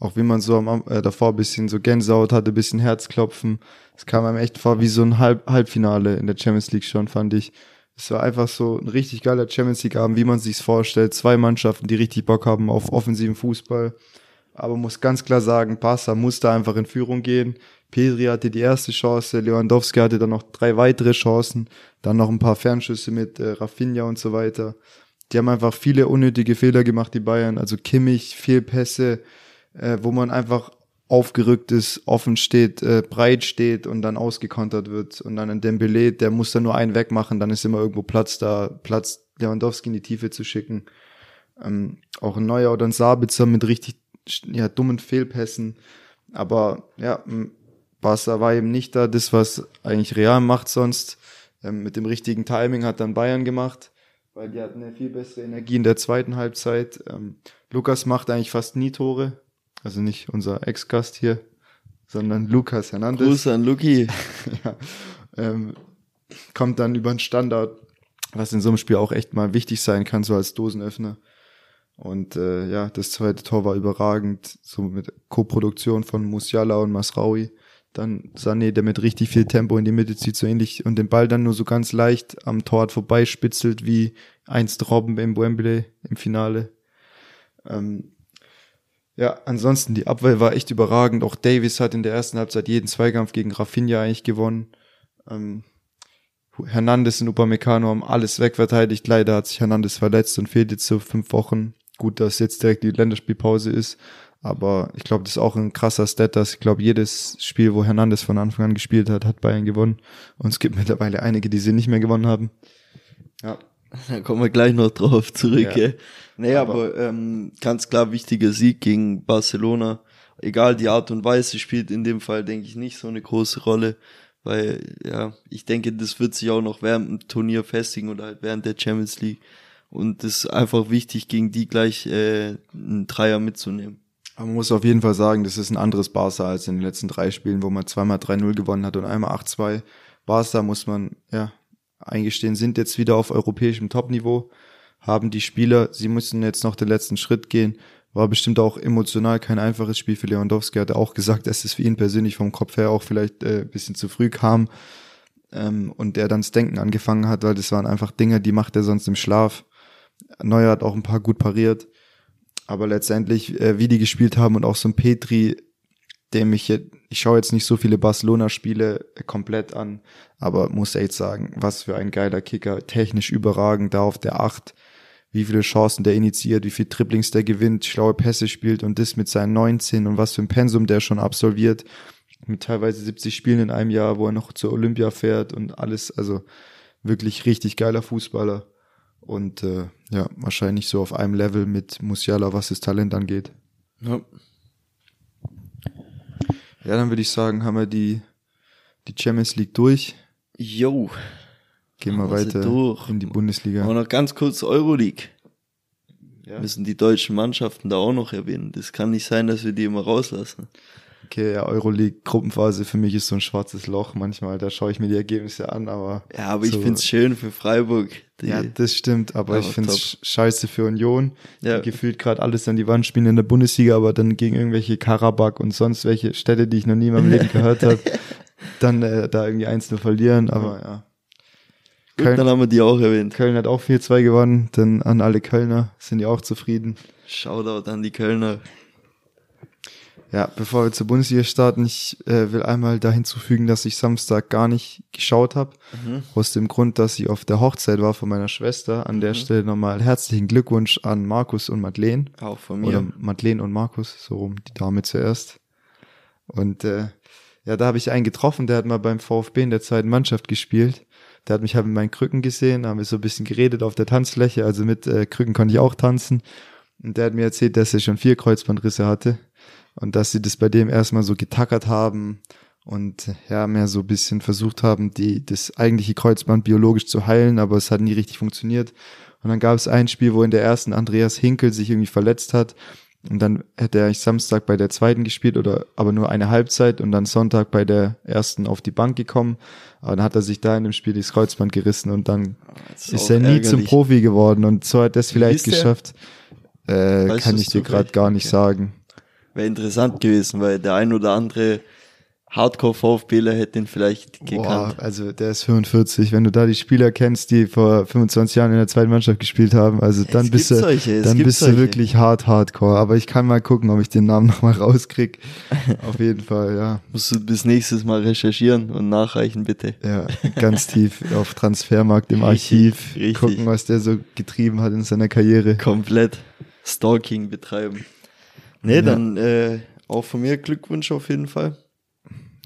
auch wie man so am, äh, davor ein bisschen so Gänsehaut hatte, ein bisschen Herzklopfen. Es kam einem echt vor wie so ein Halb Halbfinale in der Champions League schon, fand ich. Es war einfach so ein richtig geiler Champions League Abend, wie man sich's vorstellt. Zwei Mannschaften, die richtig Bock haben auf offensiven Fußball. Aber muss ganz klar sagen, Barca musste einfach in Führung gehen. Pedri hatte die erste Chance, Lewandowski hatte dann noch drei weitere Chancen, dann noch ein paar Fernschüsse mit äh, Rafinha und so weiter. Die haben einfach viele unnötige Fehler gemacht, die Bayern. Also Kimmich, Fehlpässe, äh, wo man einfach aufgerückt ist, offen steht, äh, breit steht und dann ausgekontert wird. Und dann ein Dembele, der muss da nur einen wegmachen, dann ist immer irgendwo Platz da, Platz Lewandowski in die Tiefe zu schicken. Ähm, auch ein Neuer oder ein Sabitzer mit richtig ja, dummen Fehlpässen. Aber ja, Barca war eben nicht da, das, was eigentlich Real macht sonst. Ähm, mit dem richtigen Timing hat dann Bayern gemacht, weil die hatten eine viel bessere Energie in der zweiten Halbzeit. Ähm, Lukas macht eigentlich fast nie Tore. Also nicht unser Ex-Gast hier, sondern Lukas Hernandez. Gruß an Luki. ja, ähm, kommt dann über einen Standard, was in so einem Spiel auch echt mal wichtig sein kann, so als Dosenöffner. Und äh, ja, das zweite Tor war überragend, so mit Co-Produktion von Musiala und Masraui. Dann Sané, der mit richtig viel Tempo in die Mitte zieht, so ähnlich und den Ball dann nur so ganz leicht am Tor vorbeispitzelt, wie einst Robben im Wembley im Finale. Ähm, ja, ansonsten die Abwehr war echt überragend. Auch Davis hat in der ersten Halbzeit jeden Zweikampf gegen Rafinha eigentlich gewonnen. Ähm, Hernandez und Upamecano haben alles wegverteidigt. Leider hat sich Hernandez verletzt und fehlt jetzt so fünf Wochen. Gut, dass jetzt direkt die Länderspielpause ist. Aber ich glaube, das ist auch ein krasser Stat, dass ich glaube, jedes Spiel, wo Hernandez von Anfang an gespielt hat, hat Bayern gewonnen. Und es gibt mittlerweile einige, die sie nicht mehr gewonnen haben. Ja. Da kommen wir gleich noch drauf zurück. Ja. Nee, aber, aber ähm, ganz klar wichtiger Sieg gegen Barcelona. Egal, die Art und Weise spielt in dem Fall, denke ich, nicht so eine große Rolle. Weil, ja, ich denke, das wird sich auch noch während dem Turnier festigen oder halt während der Champions League. Und es ist einfach wichtig, gegen die gleich äh, einen Dreier mitzunehmen. Man muss auf jeden Fall sagen, das ist ein anderes Barca als in den letzten drei Spielen, wo man zweimal 3-0 gewonnen hat und einmal 8-2. Barca muss man, ja, eingestehen, sind jetzt wieder auf europäischem Topniveau, haben die Spieler, sie müssen jetzt noch den letzten Schritt gehen. War bestimmt auch emotional kein einfaches Spiel für Lewandowski. Hat er auch gesagt, dass es für ihn persönlich vom Kopf her auch vielleicht äh, bisschen zu früh kam ähm, und der dann das Denken angefangen hat, weil das waren einfach Dinge, die macht er sonst im Schlaf. Neuer hat auch ein paar gut pariert. Aber letztendlich, äh, wie die gespielt haben und auch so ein Petri, dem ich jetzt, ich schaue jetzt nicht so viele Barcelona-Spiele komplett an, aber muss echt sagen, was für ein geiler Kicker, technisch überragend, da auf der Acht, wie viele Chancen der initiiert, wie viel Triplings der gewinnt, schlaue Pässe spielt und das mit seinen 19 und was für ein Pensum der schon absolviert, mit teilweise 70 Spielen in einem Jahr, wo er noch zur Olympia fährt und alles, also wirklich richtig geiler Fußballer und äh, ja, wahrscheinlich so auf einem Level mit Musiala, was das Talent angeht. Ja. Ja, dann würde ich sagen, haben wir die, die Champions League durch. Jo. Gehen wir weiter in die Bundesliga. Aber noch ganz kurz Euroleague. Ja. Müssen die deutschen Mannschaften da auch noch erwähnen. Das kann nicht sein, dass wir die immer rauslassen. Okay, ja, Euroleague-Gruppenphase für mich ist so ein schwarzes Loch manchmal. Da schaue ich mir die Ergebnisse an, aber. Ja, aber so, ich find's schön für Freiburg. Ja, das stimmt, aber, aber ich find's top. scheiße für Union. Ja. Die gefühlt gerade alles an die Wand spielen in der Bundesliga, aber dann gegen irgendwelche Karabakh und sonst welche Städte, die ich noch nie in meinem Leben gehört habe, dann äh, da irgendwie eins nur verlieren, aber ja. Gut, Köln, dann haben wir die auch erwähnt. Köln hat auch 4-2 gewonnen, dann an alle Kölner sind die auch zufrieden. Shoutout an die Kölner. Ja, bevor wir zur Bundesliga starten, ich äh, will einmal da hinzufügen, dass ich Samstag gar nicht geschaut habe. Mhm. Aus dem Grund, dass ich auf der Hochzeit war von meiner Schwester. An mhm. der Stelle nochmal herzlichen Glückwunsch an Markus und Madeleine. Auch von mir. Oder Madeleine und Markus, so rum, die Dame zuerst. Und äh, ja, da habe ich einen getroffen, der hat mal beim VfB in der zweiten Mannschaft gespielt. Der hat mich halt mit meinen Krücken gesehen, haben wir so ein bisschen geredet auf der Tanzfläche. Also mit äh, Krücken konnte ich auch tanzen. Und der hat mir erzählt, dass er schon vier Kreuzbandrisse hatte und dass sie das bei dem erstmal so getackert haben und ja, mehr so ein bisschen versucht haben, die, das eigentliche Kreuzband biologisch zu heilen, aber es hat nie richtig funktioniert. Und dann gab es ein Spiel, wo in der ersten Andreas Hinkel sich irgendwie verletzt hat. Und dann hätte er eigentlich Samstag bei der zweiten gespielt oder aber nur eine Halbzeit und dann Sonntag bei der ersten auf die Bank gekommen. Aber dann hat er sich da in dem Spiel das Kreuzband gerissen und dann ist, ist er nie ärgerlich. zum Profi geworden und so hat er es vielleicht geschafft. Äh, kann ich dir gerade gar nicht okay. sagen wäre interessant gewesen, weil der ein oder andere Hardcore-VfBler hätte ihn vielleicht gekannt. Boah, also der ist 45. Wenn du da die Spieler kennst, die vor 25 Jahren in der zweiten Mannschaft gespielt haben, also dann es bist du, solche, dann bist solche. du wirklich hart Hardcore. Aber ich kann mal gucken, ob ich den Namen nochmal rauskrieg. Auf jeden Fall, ja. Musst du bis nächstes Mal recherchieren und nachreichen, bitte. Ja, ganz tief auf Transfermarkt im Archiv. Richtig. Gucken, was der so getrieben hat in seiner Karriere. Komplett Stalking betreiben. Nee, ja. dann äh, auch von mir Glückwunsch auf jeden Fall.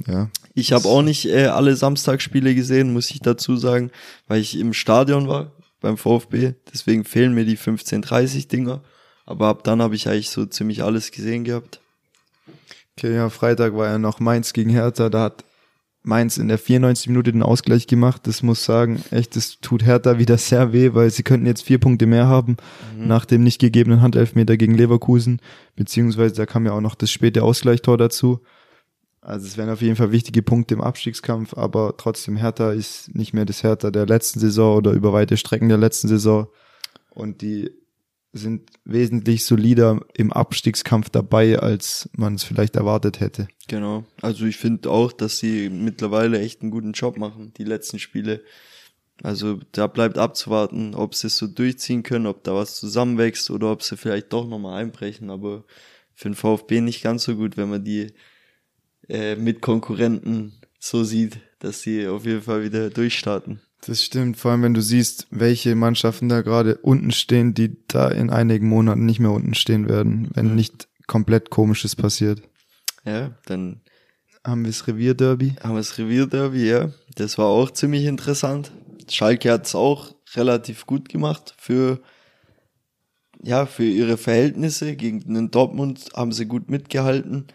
Ja. Ich habe auch nicht äh, alle Samstagsspiele gesehen, muss ich dazu sagen, weil ich im Stadion war. beim VfB. Deswegen fehlen mir die 15:30 Dinger. Aber ab dann habe ich eigentlich so ziemlich alles gesehen gehabt. Okay, ja, Freitag war ja noch Mainz gegen Hertha. Da hat Mainz in der 94 Minute den Ausgleich gemacht. Das muss sagen, echt, das tut Hertha wieder sehr weh, weil sie könnten jetzt vier Punkte mehr haben mhm. nach dem nicht gegebenen Handelfmeter gegen Leverkusen. Beziehungsweise da kam ja auch noch das späte Ausgleichstor dazu. Also es wären auf jeden Fall wichtige Punkte im Abstiegskampf, aber trotzdem Hertha ist nicht mehr das Hertha der letzten Saison oder über weite Strecken der letzten Saison. Und die sind wesentlich solider im Abstiegskampf dabei, als man es vielleicht erwartet hätte. Genau. Also ich finde auch, dass sie mittlerweile echt einen guten Job machen, die letzten Spiele. Also da bleibt abzuwarten, ob sie es so durchziehen können, ob da was zusammenwächst oder ob sie vielleicht doch nochmal einbrechen. Aber für den VfB nicht ganz so gut, wenn man die äh, Mitkonkurrenten so sieht, dass sie auf jeden Fall wieder durchstarten. Das stimmt, vor allem wenn du siehst, welche Mannschaften da gerade unten stehen, die da in einigen Monaten nicht mehr unten stehen werden, wenn mhm. nicht komplett komisches passiert. Ja, dann haben wir das Revierderby. Haben wir das Revierderby, ja. Das war auch ziemlich interessant. Schalke hat es auch relativ gut gemacht für ja, für ihre Verhältnisse. Gegen den Dortmund haben sie gut mitgehalten.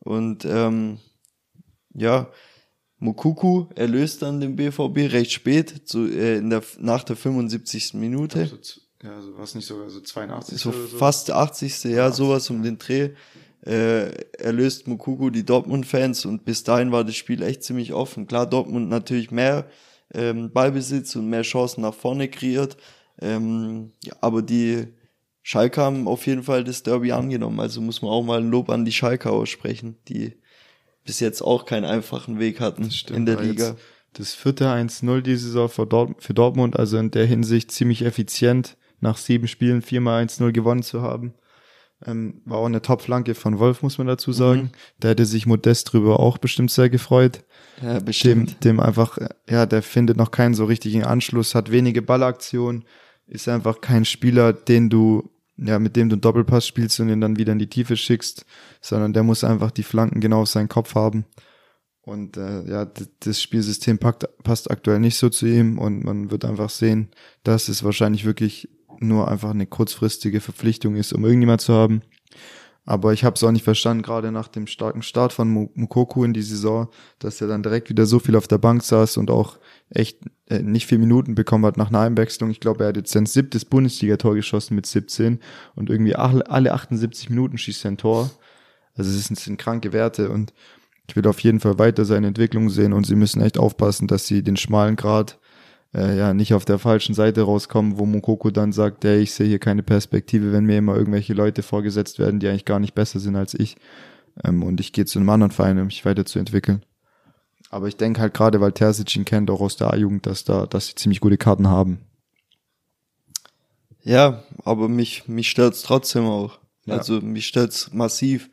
Und ähm, ja, Mukuku erlöst dann den BVB recht spät, so, äh, in der, nach der 75. Minute. So, ja, so was nicht sogar so 82. So, so fast 80. Ja, 80, sowas um den Dreh. Äh, erlöst Mukuku die Dortmund-Fans und bis dahin war das Spiel echt ziemlich offen. Klar, Dortmund natürlich mehr ähm, Ballbesitz und mehr Chancen nach vorne kreiert. Ähm, ja, aber die Schalke haben auf jeden Fall das Derby angenommen. Also muss man auch mal ein Lob an die Schalke aussprechen, die bis jetzt auch keinen einfachen Weg hatten stimmt, in der Liga. Das vierte 1-0 diese Saison für, Dort für Dortmund, also in der Hinsicht ziemlich effizient, nach sieben Spielen viermal 1-0 gewonnen zu haben. Ähm, war auch eine Top-Flanke von Wolf, muss man dazu sagen. Mhm. Der hätte sich Modest drüber auch bestimmt sehr gefreut. Ja, bestimmt. Dem, dem einfach, ja, der findet noch keinen so richtigen Anschluss, hat wenige Ballaktionen, ist einfach kein Spieler, den du ja, mit dem du Doppelpass spielst und ihn dann wieder in die Tiefe schickst, sondern der muss einfach die Flanken genau auf seinen Kopf haben. Und äh, ja, das Spielsystem packt, passt aktuell nicht so zu ihm und man wird einfach sehen, dass es wahrscheinlich wirklich nur einfach eine kurzfristige Verpflichtung ist, um irgendjemand zu haben. Aber ich habe es auch nicht verstanden, gerade nach dem starken Start von Mukoku in die Saison, dass er dann direkt wieder so viel auf der Bank saß und auch echt äh, nicht viel Minuten bekommen hat nach einer Einwechslung. Ich glaube, er hat jetzt sein siebtes Bundesligator geschossen mit 17 und irgendwie alle 78 Minuten schießt er ein Tor. Also es sind, sind kranke Werte und ich will auf jeden Fall weiter seine Entwicklung sehen und sie müssen echt aufpassen, dass sie den schmalen Grad äh, ja nicht auf der falschen Seite rauskommen, wo Mokoko dann sagt, hey, ich sehe hier keine Perspektive, wenn mir immer irgendwelche Leute vorgesetzt werden, die eigentlich gar nicht besser sind als ich. Ähm, und ich gehe zu einem anderen Verein, um mich weiterzuentwickeln. Aber ich denke halt gerade, weil Terzic ihn kennt, auch aus der A-Jugend, dass da, dass sie ziemlich gute Karten haben. Ja, aber mich, mich stört's trotzdem auch. Ja. Also mich stört's massiv.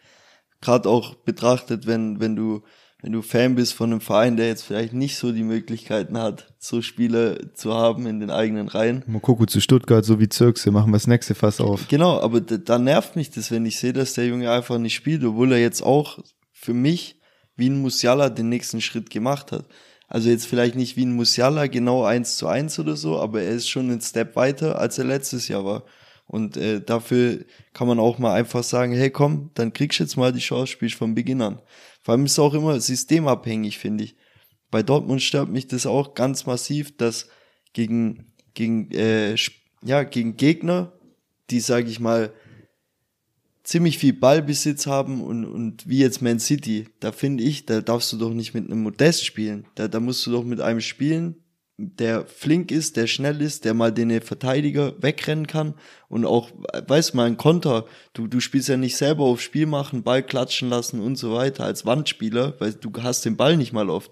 Gerade auch betrachtet, wenn, wenn du wenn du Fan bist von einem Verein, der jetzt vielleicht nicht so die Möglichkeiten hat, so Spieler zu haben in den eigenen Reihen. Mokoko zu Stuttgart, so wie Zirkse, machen wir das nächste Fass auf. Genau, aber da, da nervt mich das, wenn ich sehe, dass der Junge einfach nicht spielt, obwohl er jetzt auch für mich wie ein Musiala den nächsten Schritt gemacht hat. Also jetzt vielleicht nicht wie ein Musiala genau eins zu eins oder so, aber er ist schon einen Step weiter, als er letztes Jahr war. Und äh, dafür kann man auch mal einfach sagen, hey komm, dann kriegst du jetzt mal die Chance, spielst von Beginn an. Vor allem ist es auch immer systemabhängig, finde ich. Bei Dortmund stört mich das auch ganz massiv, dass gegen, gegen, äh, ja, gegen Gegner, die, sage ich mal, ziemlich viel Ballbesitz haben und, und wie jetzt Man City, da finde ich, da darfst du doch nicht mit einem Modest spielen. Da, da musst du doch mit einem spielen, der flink ist, der schnell ist, der mal den Verteidiger wegrennen kann und auch, weiß mal, ein Konter. Du, du spielst ja nicht selber auf Spiel machen, Ball klatschen lassen und so weiter als Wandspieler, weil du hast den Ball nicht mal oft.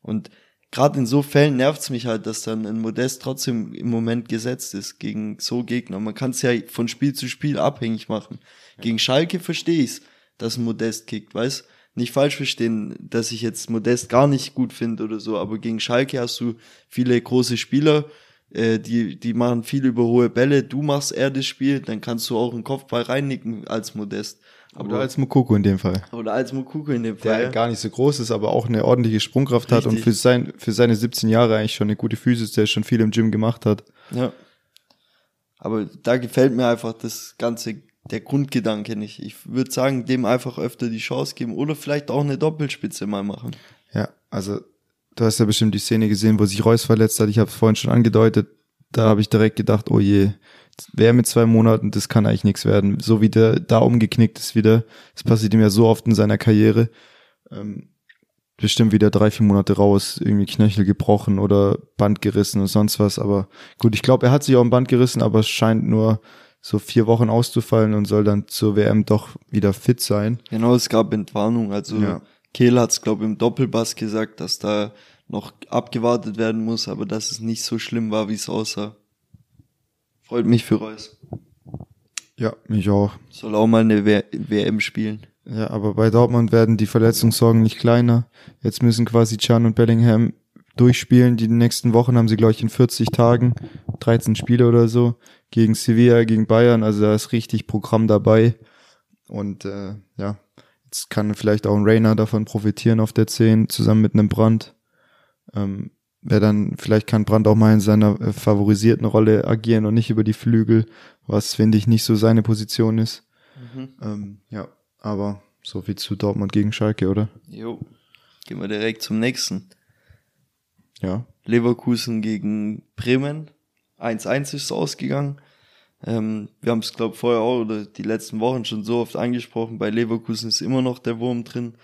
Und gerade in so Fällen nervt's mich halt, dass dann ein Modest trotzdem im Moment gesetzt ist gegen so Gegner. Man kann es ja von Spiel zu Spiel abhängig machen. Gegen Schalke verstehe ich's, dass ein Modest kickt, weißt nicht falsch verstehen, dass ich jetzt Modest gar nicht gut finde oder so, aber gegen Schalke hast du viele große Spieler, äh, die, die machen viel über hohe Bälle, du machst eher das Spiel, dann kannst du auch einen Kopfball reinnicken als Modest. Aber, oder als Mukoko in dem Fall. Oder als Mukoko in dem Fall. Der ja. gar nicht so groß ist, aber auch eine ordentliche Sprungkraft Richtig. hat und für, sein, für seine 17 Jahre eigentlich schon eine gute Physis, der schon viel im Gym gemacht hat. Ja. Aber da gefällt mir einfach das ganze, der Grundgedanke nicht. Ich würde sagen, dem einfach öfter die Chance geben oder vielleicht auch eine Doppelspitze mal machen. Ja, also du hast ja bestimmt die Szene gesehen, wo sich Reus verletzt hat. Ich habe es vorhin schon angedeutet. Da habe ich direkt gedacht, oh je, wer mit zwei Monaten, das kann eigentlich nichts werden. So wie der da umgeknickt ist wieder. Das passiert ihm ja so oft in seiner Karriere. Ähm, bestimmt wieder drei, vier Monate raus, irgendwie Knöchel gebrochen oder Band gerissen und sonst was. Aber gut, ich glaube, er hat sich auch ein Band gerissen, aber es scheint nur so vier Wochen auszufallen und soll dann zur WM doch wieder fit sein. Genau, es gab Entwarnung. Also ja. Kehl hat es, glaube ich, im Doppelbass gesagt, dass da noch abgewartet werden muss, aber dass es nicht so schlimm war, wie es aussah. Freut mich für Reus. Ja, mich auch. Soll auch mal eine w WM spielen. Ja, aber bei Dortmund werden die Verletzungssorgen nicht kleiner. Jetzt müssen quasi Chan und Bellingham durchspielen. Die nächsten Wochen haben sie, glaube ich, in 40 Tagen 13 Spiele oder so gegen Sevilla, gegen Bayern. Also da ist richtig Programm dabei. Und äh, ja, jetzt kann vielleicht auch ein Rainer davon profitieren auf der 10, zusammen mit einem Brand. Ähm, wer dann, vielleicht kann Brand auch mal in seiner äh, favorisierten Rolle agieren und nicht über die Flügel, was finde ich nicht so seine Position ist. Mhm. Ähm, ja, aber so viel zu Dortmund gegen Schalke, oder? Jo. Gehen wir direkt zum nächsten. Ja. Leverkusen gegen Bremen. 1-1 ist es ausgegangen. Ähm, wir haben es, glaube vorher auch oder die letzten Wochen schon so oft angesprochen. Bei Leverkusen ist immer noch der Wurm drin.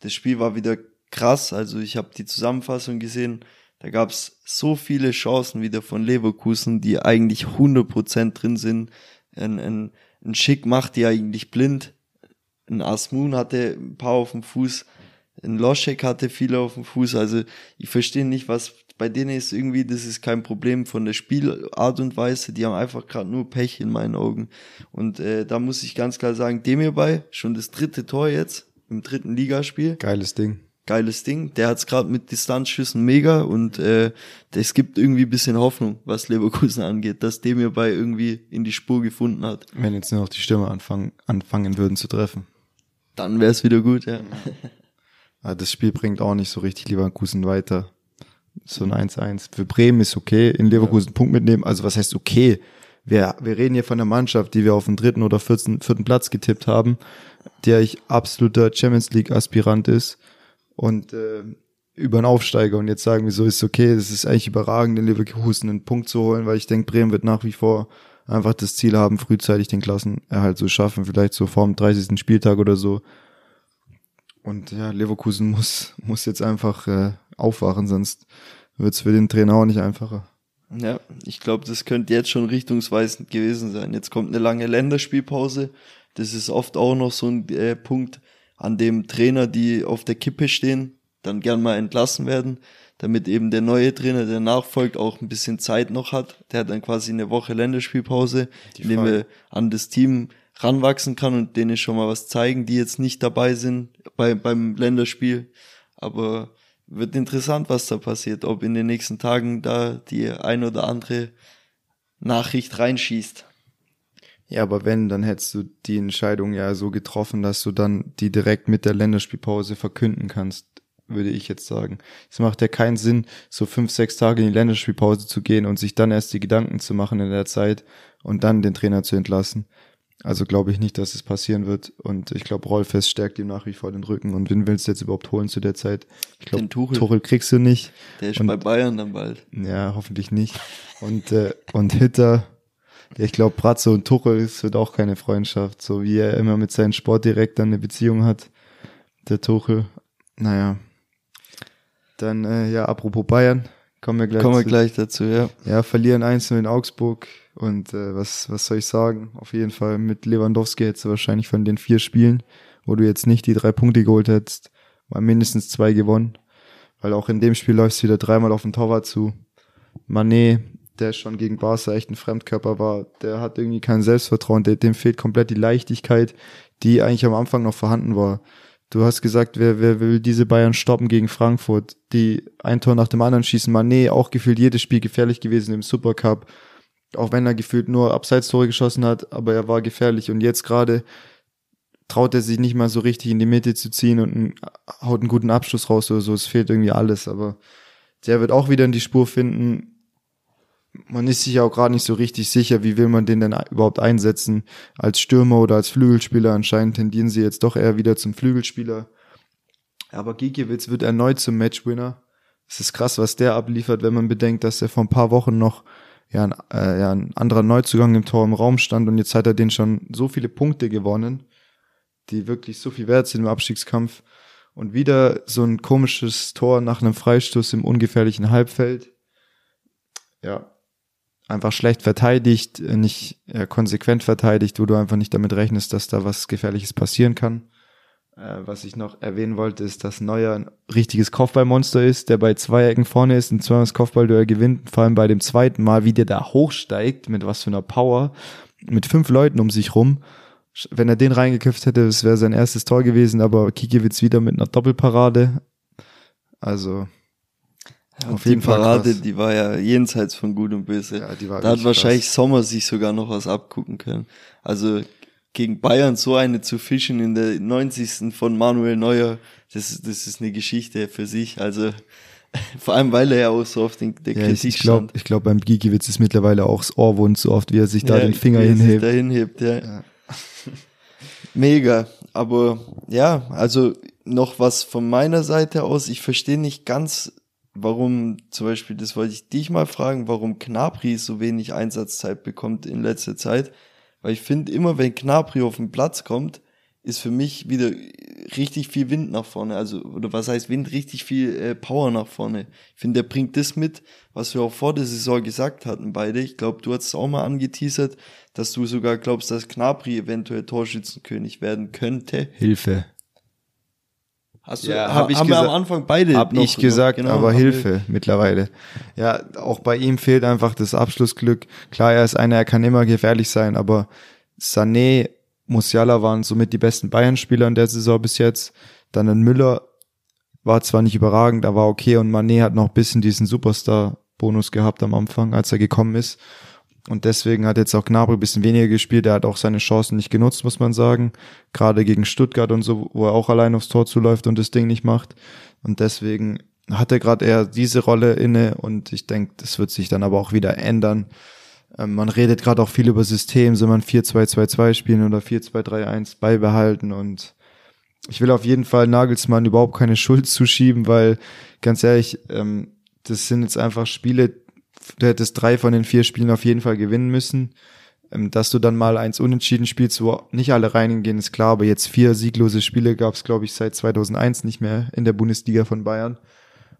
Das Spiel war wieder krass. Also ich habe die Zusammenfassung gesehen. Da gab es so viele Chancen wieder von Leverkusen, die eigentlich 100% drin sind. Ein, ein, ein Schick macht die eigentlich blind ein Asmun hatte ein paar auf dem Fuß, ein Loschek hatte viele auf dem Fuß. Also ich verstehe nicht, was bei denen ist irgendwie, das ist kein Problem von der Spielart und Weise. Die haben einfach gerade nur Pech in meinen Augen. Und äh, da muss ich ganz klar sagen, dem hierbei schon das dritte Tor jetzt im dritten Ligaspiel. Geiles Ding. Geiles Ding. Der hat's gerade mit Distanzschüssen mega und äh, es gibt irgendwie bisschen Hoffnung, was Leverkusen angeht, dass dem hierbei irgendwie in die Spur gefunden hat. Wenn jetzt nur noch die Stürmer anfangen, anfangen würden zu treffen. Dann wäre es wieder gut, ja. Das Spiel bringt auch nicht so richtig Leverkusen weiter. So ein 1-1. Für Bremen ist okay, in Leverkusen ja. Punkt mitnehmen. Also was heißt okay? Wir, wir reden hier von der Mannschaft, die wir auf den dritten oder vierten, vierten Platz getippt haben, der ich absoluter Champions League Aspirant ist und äh, über einen Aufsteiger. Und jetzt sagen wir so, ist okay, es ist eigentlich überragend, in Leverkusen einen Punkt zu holen, weil ich denke, Bremen wird nach wie vor einfach das Ziel haben, frühzeitig den Klassenerhalt zu schaffen, vielleicht so vorm 30. Spieltag oder so. Und ja, Leverkusen muss, muss jetzt einfach äh, aufwachen, sonst wird's für den Trainer auch nicht einfacher. Ja, ich glaube, das könnte jetzt schon richtungsweisend gewesen sein. Jetzt kommt eine lange Länderspielpause. Das ist oft auch noch so ein äh, Punkt, an dem Trainer, die auf der Kippe stehen, dann gern mal entlassen werden damit eben der neue Trainer, der nachfolgt, auch ein bisschen Zeit noch hat. Der hat dann quasi eine Woche Länderspielpause, in dem er an das Team ranwachsen kann und denen schon mal was zeigen, die jetzt nicht dabei sind bei, beim Länderspiel. Aber wird interessant, was da passiert, ob in den nächsten Tagen da die ein oder andere Nachricht reinschießt. Ja, aber wenn, dann hättest du die Entscheidung ja so getroffen, dass du dann die direkt mit der Länderspielpause verkünden kannst würde ich jetzt sagen. Es macht ja keinen Sinn, so fünf, sechs Tage in die Länderspielpause zu gehen und sich dann erst die Gedanken zu machen in der Zeit und dann den Trainer zu entlassen. Also glaube ich nicht, dass es passieren wird. Und ich glaube, Rollfest stärkt ihm nach wie vor den Rücken. Und wen willst du jetzt überhaupt holen zu der Zeit? Ich glaube, Tuchel. Tuchel kriegst du nicht. Der ist und, bei Bayern dann bald. Ja, hoffentlich nicht. Und, äh, und Hitter, ich glaube, Bratze und Tuchel, es wird auch keine Freundschaft. So wie er immer mit seinem Sportdirektor eine Beziehung hat. Der Tuchel. Naja, dann, äh, ja, apropos Bayern, kommen wir gleich, kommen wir gleich dazu, ja. Ja, verlieren einzeln in Augsburg und äh, was, was soll ich sagen? Auf jeden Fall mit Lewandowski hättest du wahrscheinlich von den vier Spielen, wo du jetzt nicht die drei Punkte geholt hättest, mal mindestens zwei gewonnen. Weil auch in dem Spiel läufst du wieder dreimal auf den Torwart zu. Mané, der schon gegen Barca echt ein Fremdkörper war, der hat irgendwie kein Selbstvertrauen, dem fehlt komplett die Leichtigkeit, die eigentlich am Anfang noch vorhanden war. Du hast gesagt, wer, wer will diese Bayern stoppen gegen Frankfurt, die ein Tor nach dem anderen schießen. Mané auch gefühlt jedes Spiel gefährlich gewesen im Supercup. Auch wenn er gefühlt nur Abseitstore geschossen hat, aber er war gefährlich. Und jetzt gerade traut er sich nicht mal so richtig in die Mitte zu ziehen und haut einen guten Abschluss raus oder so. Es fehlt irgendwie alles, aber der wird auch wieder in die Spur finden. man ist sich auch gerade nicht so richtig sicher, wie will man den denn überhaupt einsetzen als Stürmer oder als Flügelspieler. Anscheinend tendieren sie jetzt doch eher wieder zum Flügelspieler. Aber Gikiewicz wird erneut zum Matchwinner. Es ist krass, was der abliefert, wenn man bedenkt, dass er vor ein paar Wochen noch ja, ein, äh, ja, ein anderer Neuzugang im Tor im Raum stand und jetzt hat er den schon so viele Punkte gewonnen, die wirklich so viel wert sind im Abstiegskampf. Und wieder so ein komisches Tor nach einem Freistoß im ungefährlichen Halbfeld. Ja, einfach schlecht verteidigt, nicht ja, konsequent verteidigt, wo du einfach nicht damit rechnest, dass da was Gefährliches passieren kann. Äh, was ich noch erwähnen wollte, ist, dass Neuer ein richtiges Kopfballmonster ist, der bei zwei Ecken vorne ist und zweimal das Kopfballduell gewinnt, vor allem bei dem zweiten Mal, wie der da hochsteigt, mit was für einer Power, mit fünf Leuten um sich rum. Wenn er den reingeköpft hätte, das wäre sein erstes Tor gewesen, aber Kikiewicz wieder mit einer Doppelparade. Also, ja, auf jeden Fall. Die Parade, krass. die war ja jenseits von Gut und Böse. Ja, die war da hat wahrscheinlich krass. Sommer sich sogar noch was abgucken können. Also gegen Bayern so eine zu fischen in der 90. von Manuel Neuer, das, das ist eine Geschichte für sich. Also vor allem, weil er ja auch so oft in der ja, Kritik ich glaube, ich glaube, beim Gigiewicz ist mittlerweile auch das Ohrwund so oft, wie er sich da ja, den Finger hinhebt. Da hinhebt ja. ja. Mega. Aber ja, also noch was von meiner Seite aus. Ich verstehe nicht ganz, warum zum Beispiel, das wollte ich dich mal fragen, warum Knapri so wenig Einsatzzeit bekommt in letzter Zeit. Weil ich finde, immer wenn Knapri auf den Platz kommt, ist für mich wieder richtig viel Wind nach vorne. Also, oder was heißt Wind? Richtig viel äh, Power nach vorne. Ich finde, der bringt das mit, was wir auch vor der Saison gesagt hatten, beide. Ich glaube, du hast es auch mal angeteasert, dass du sogar glaubst, dass Knapri eventuell Torschützenkönig werden könnte. Hilfe. Hast du, ja, hab ich haben wir am Anfang beide hab noch, ich gesagt, genau, aber Hilfe wir. mittlerweile. Ja, auch bei ihm fehlt einfach das Abschlussglück. Klar, er ist einer, er kann immer gefährlich sein, aber Sané, Musiala waren somit die besten Bayern-Spieler in der Saison bis jetzt. Dann ein Müller war zwar nicht überragend, aber okay und Mané hat noch ein bisschen diesen Superstar-Bonus gehabt am Anfang, als er gekommen ist. Und deswegen hat jetzt auch Gnabry ein bisschen weniger gespielt. Er hat auch seine Chancen nicht genutzt, muss man sagen. Gerade gegen Stuttgart und so, wo er auch allein aufs Tor zuläuft und das Ding nicht macht. Und deswegen hat er gerade eher diese Rolle inne und ich denke, das wird sich dann aber auch wieder ändern. Ähm, man redet gerade auch viel über System, soll man 4-2-2-2 spielen oder 4-2-3-1 beibehalten und ich will auf jeden Fall Nagelsmann überhaupt keine Schuld zuschieben, weil ganz ehrlich, ähm, das sind jetzt einfach Spiele, du hättest drei von den vier Spielen auf jeden Fall gewinnen müssen. Ähm, dass du dann mal eins unentschieden spielst, wo nicht alle reingehen, ist klar, aber jetzt vier sieglose Spiele gab es, glaube ich, seit 2001 nicht mehr in der Bundesliga von Bayern.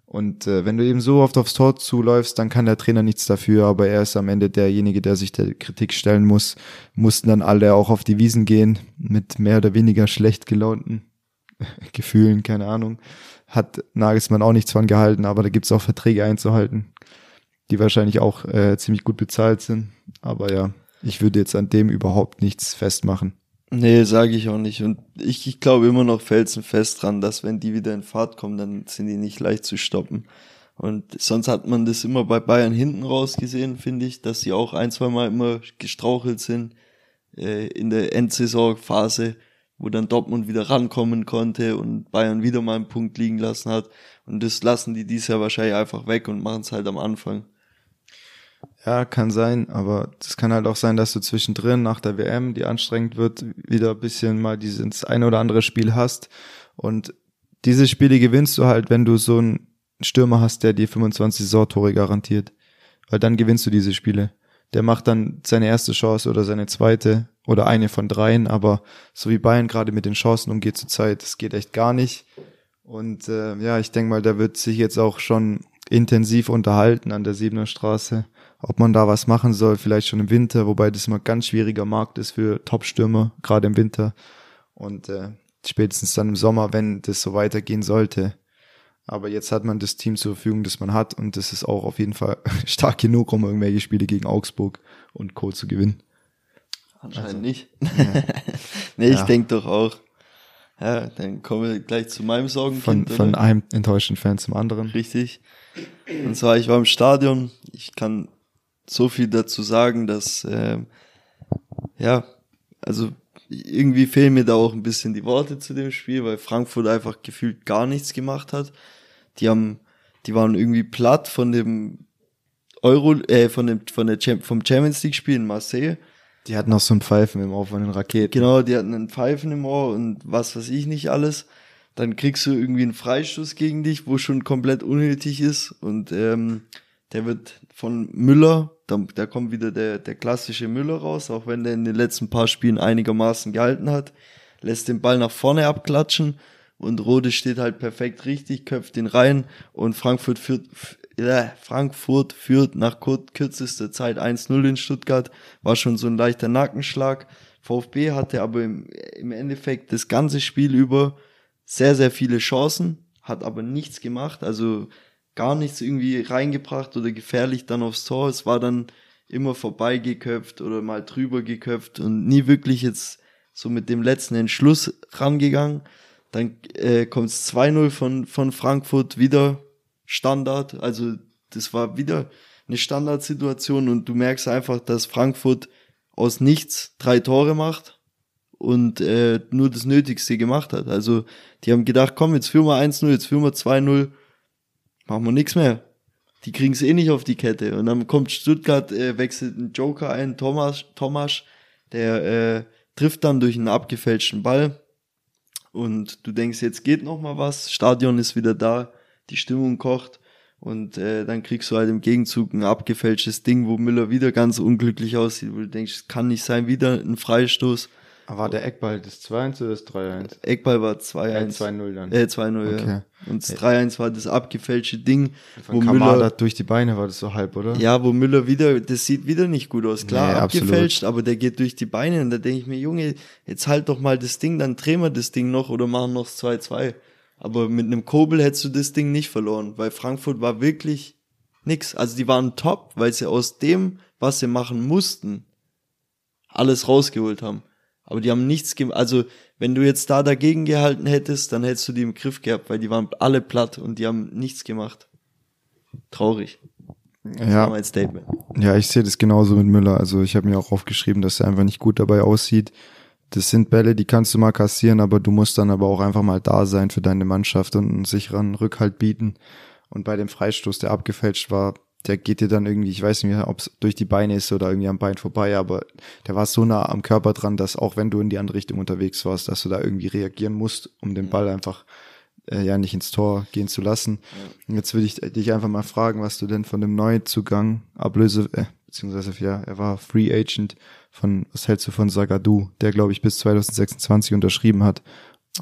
Und äh, wenn du eben so oft aufs Tor zuläufst, dann kann der Trainer nichts dafür, aber er ist am Ende derjenige, der sich der Kritik stellen muss. Mussten dann alle auch auf die Wiesen gehen mit mehr oder weniger schlecht gelaunten Gefühlen, keine Ahnung. Hat Nagelsmann auch nichts von gehalten, aber da gibt's auch Verträge einzuhalten die wahrscheinlich auch äh, ziemlich gut bezahlt sind. Aber ja, ich würde jetzt an dem überhaupt nichts festmachen. Nee, sage ich auch nicht. Und ich, ich glaube immer noch felsenfest dran, dass wenn die wieder in Fahrt kommen, dann sind die nicht leicht zu stoppen. Und sonst hat man das immer bei Bayern hinten raus gesehen, finde ich, dass sie auch ein, zwei Mal immer gestrauchelt sind äh, in der Endsaisonphase, wo dann Dortmund wieder rankommen konnte und Bayern wieder mal einen Punkt liegen lassen hat. Und das lassen die dies Jahr wahrscheinlich einfach weg und machen es halt am Anfang. Ja, kann sein, aber das kann halt auch sein, dass du zwischendrin nach der WM, die anstrengend wird, wieder ein bisschen mal dieses eine oder andere Spiel hast. Und diese Spiele gewinnst du halt, wenn du so einen Stürmer hast, der dir 25 Saisontore garantiert. Weil dann gewinnst du diese Spiele. Der macht dann seine erste Chance oder seine zweite oder eine von dreien, aber so wie Bayern gerade mit den Chancen umgeht zurzeit, das geht echt gar nicht. Und äh, ja, ich denke mal, der wird sich jetzt auch schon intensiv unterhalten an der Siebener Straße ob man da was machen soll, vielleicht schon im Winter, wobei das immer ganz schwieriger Markt ist für Top-Stürmer, gerade im Winter. Und äh, spätestens dann im Sommer, wenn das so weitergehen sollte. Aber jetzt hat man das Team zur Verfügung, das man hat, und das ist auch auf jeden Fall stark genug, um irgendwelche Spiele gegen Augsburg und Co. zu gewinnen. Anscheinend also, nicht. Ja. nee, ich ja. denke doch auch. Ja, dann kommen wir gleich zu meinem Sorgenkind. Von, von einem enttäuschten Fan zum anderen. Richtig. Und zwar, ich war im Stadion. Ich kann so viel dazu sagen, dass äh, ja, also irgendwie fehlen mir da auch ein bisschen die Worte zu dem Spiel, weil Frankfurt einfach gefühlt gar nichts gemacht hat. Die haben, die waren irgendwie platt von dem Euro, äh, von dem, von der Champ vom Champions League Spiel in Marseille. Die hatten noch so ein Pfeifen im Ohr von den Raketen. Genau, die hatten einen Pfeifen im Ohr und was weiß ich nicht alles. Dann kriegst du irgendwie einen Freistoß gegen dich, wo schon komplett unnötig ist und ähm, der wird von Müller, da, da kommt wieder der, der klassische Müller raus, auch wenn der in den letzten paar Spielen einigermaßen gehalten hat, lässt den Ball nach vorne abklatschen und Rode steht halt perfekt richtig, köpft ihn rein und Frankfurt führt, ja, Frankfurt führt nach kürzester Zeit 1-0 in Stuttgart, war schon so ein leichter Nackenschlag. VfB hatte aber im, im Endeffekt das ganze Spiel über sehr, sehr viele Chancen, hat aber nichts gemacht, also gar nichts irgendwie reingebracht oder gefährlich dann aufs Tor. Es war dann immer vorbeigeköpft oder mal drüber geköpft und nie wirklich jetzt so mit dem letzten Entschluss rangegangen. Dann äh, kommt es 2-0 von, von Frankfurt wieder Standard. Also das war wieder eine Standardsituation und du merkst einfach, dass Frankfurt aus nichts drei Tore macht und äh, nur das Nötigste gemacht hat. Also die haben gedacht, komm, jetzt führen wir 1-0, jetzt führen wir 2-0, machen wir nichts mehr. Die kriegen es eh nicht auf die Kette. Und dann kommt Stuttgart, äh, wechselt ein Joker ein, Thomas, Thomas, der äh, trifft dann durch einen abgefälschten Ball. Und du denkst, jetzt geht noch mal was, Stadion ist wieder da, die Stimmung kocht. Und äh, dann kriegst du halt im Gegenzug ein abgefälschtes Ding, wo Müller wieder ganz unglücklich aussieht, wo du denkst, es kann nicht sein, wieder ein Freistoß. War der Eckball das 2-1 oder das 3-1? Eckball war 2-1. 2-0 dann. Äh, 2-0, okay. ja. Und das 3-1 war das abgefälschte Ding, Von wo Kamada Müller durch die Beine war das so halb, oder? Ja, wo Müller wieder, das sieht wieder nicht gut aus. Klar, nee, abgefälscht, absolut. aber der geht durch die Beine und da denke ich mir, Junge, jetzt halt doch mal das Ding, dann drehen wir das Ding noch oder machen noch 2-2. Aber mit einem Kobel hättest du das Ding nicht verloren, weil Frankfurt war wirklich nix. Also die waren top, weil sie aus dem, was sie machen mussten, alles rausgeholt haben. Aber die haben nichts gemacht. Also, wenn du jetzt da dagegen gehalten hättest, dann hättest du die im Griff gehabt, weil die waren alle platt und die haben nichts gemacht. Traurig. Das ja. mein Statement. Ja, ich sehe das genauso mit Müller. Also ich habe mir auch aufgeschrieben, dass er einfach nicht gut dabei aussieht. Das sind Bälle, die kannst du mal kassieren, aber du musst dann aber auch einfach mal da sein für deine Mannschaft und einen sicheren Rückhalt bieten. Und bei dem Freistoß, der abgefälscht war, der geht dir dann irgendwie, ich weiß nicht mehr, ob es durch die Beine ist oder irgendwie am Bein vorbei, aber der war so nah am Körper dran, dass auch wenn du in die andere Richtung unterwegs warst, dass du da irgendwie reagieren musst, um den Ball einfach äh, ja nicht ins Tor gehen zu lassen. Ja. Jetzt würde ich dich einfach mal fragen, was du denn von dem Neuzugang, Ablöse, äh, beziehungsweise ja, er war Free Agent von, was hältst du von Sagadu, der glaube ich bis 2026 unterschrieben hat,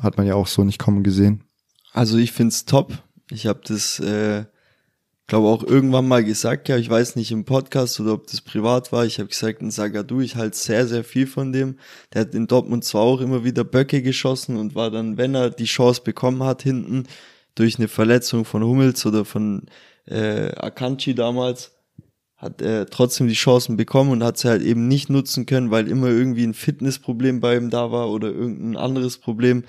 hat man ja auch so nicht kommen gesehen. Also ich find's top. Ich habe das äh, glaube auch irgendwann mal gesagt, ja, ich weiß nicht im Podcast oder ob das privat war, ich habe gesagt, ein Sagadu, ich halte sehr, sehr viel von dem. Der hat in Dortmund zwar auch immer wieder Böcke geschossen und war dann, wenn er die Chance bekommen hat, hinten durch eine Verletzung von Hummels oder von äh, Akanji damals, hat er trotzdem die Chancen bekommen und hat sie halt eben nicht nutzen können, weil immer irgendwie ein Fitnessproblem bei ihm da war oder irgendein anderes Problem.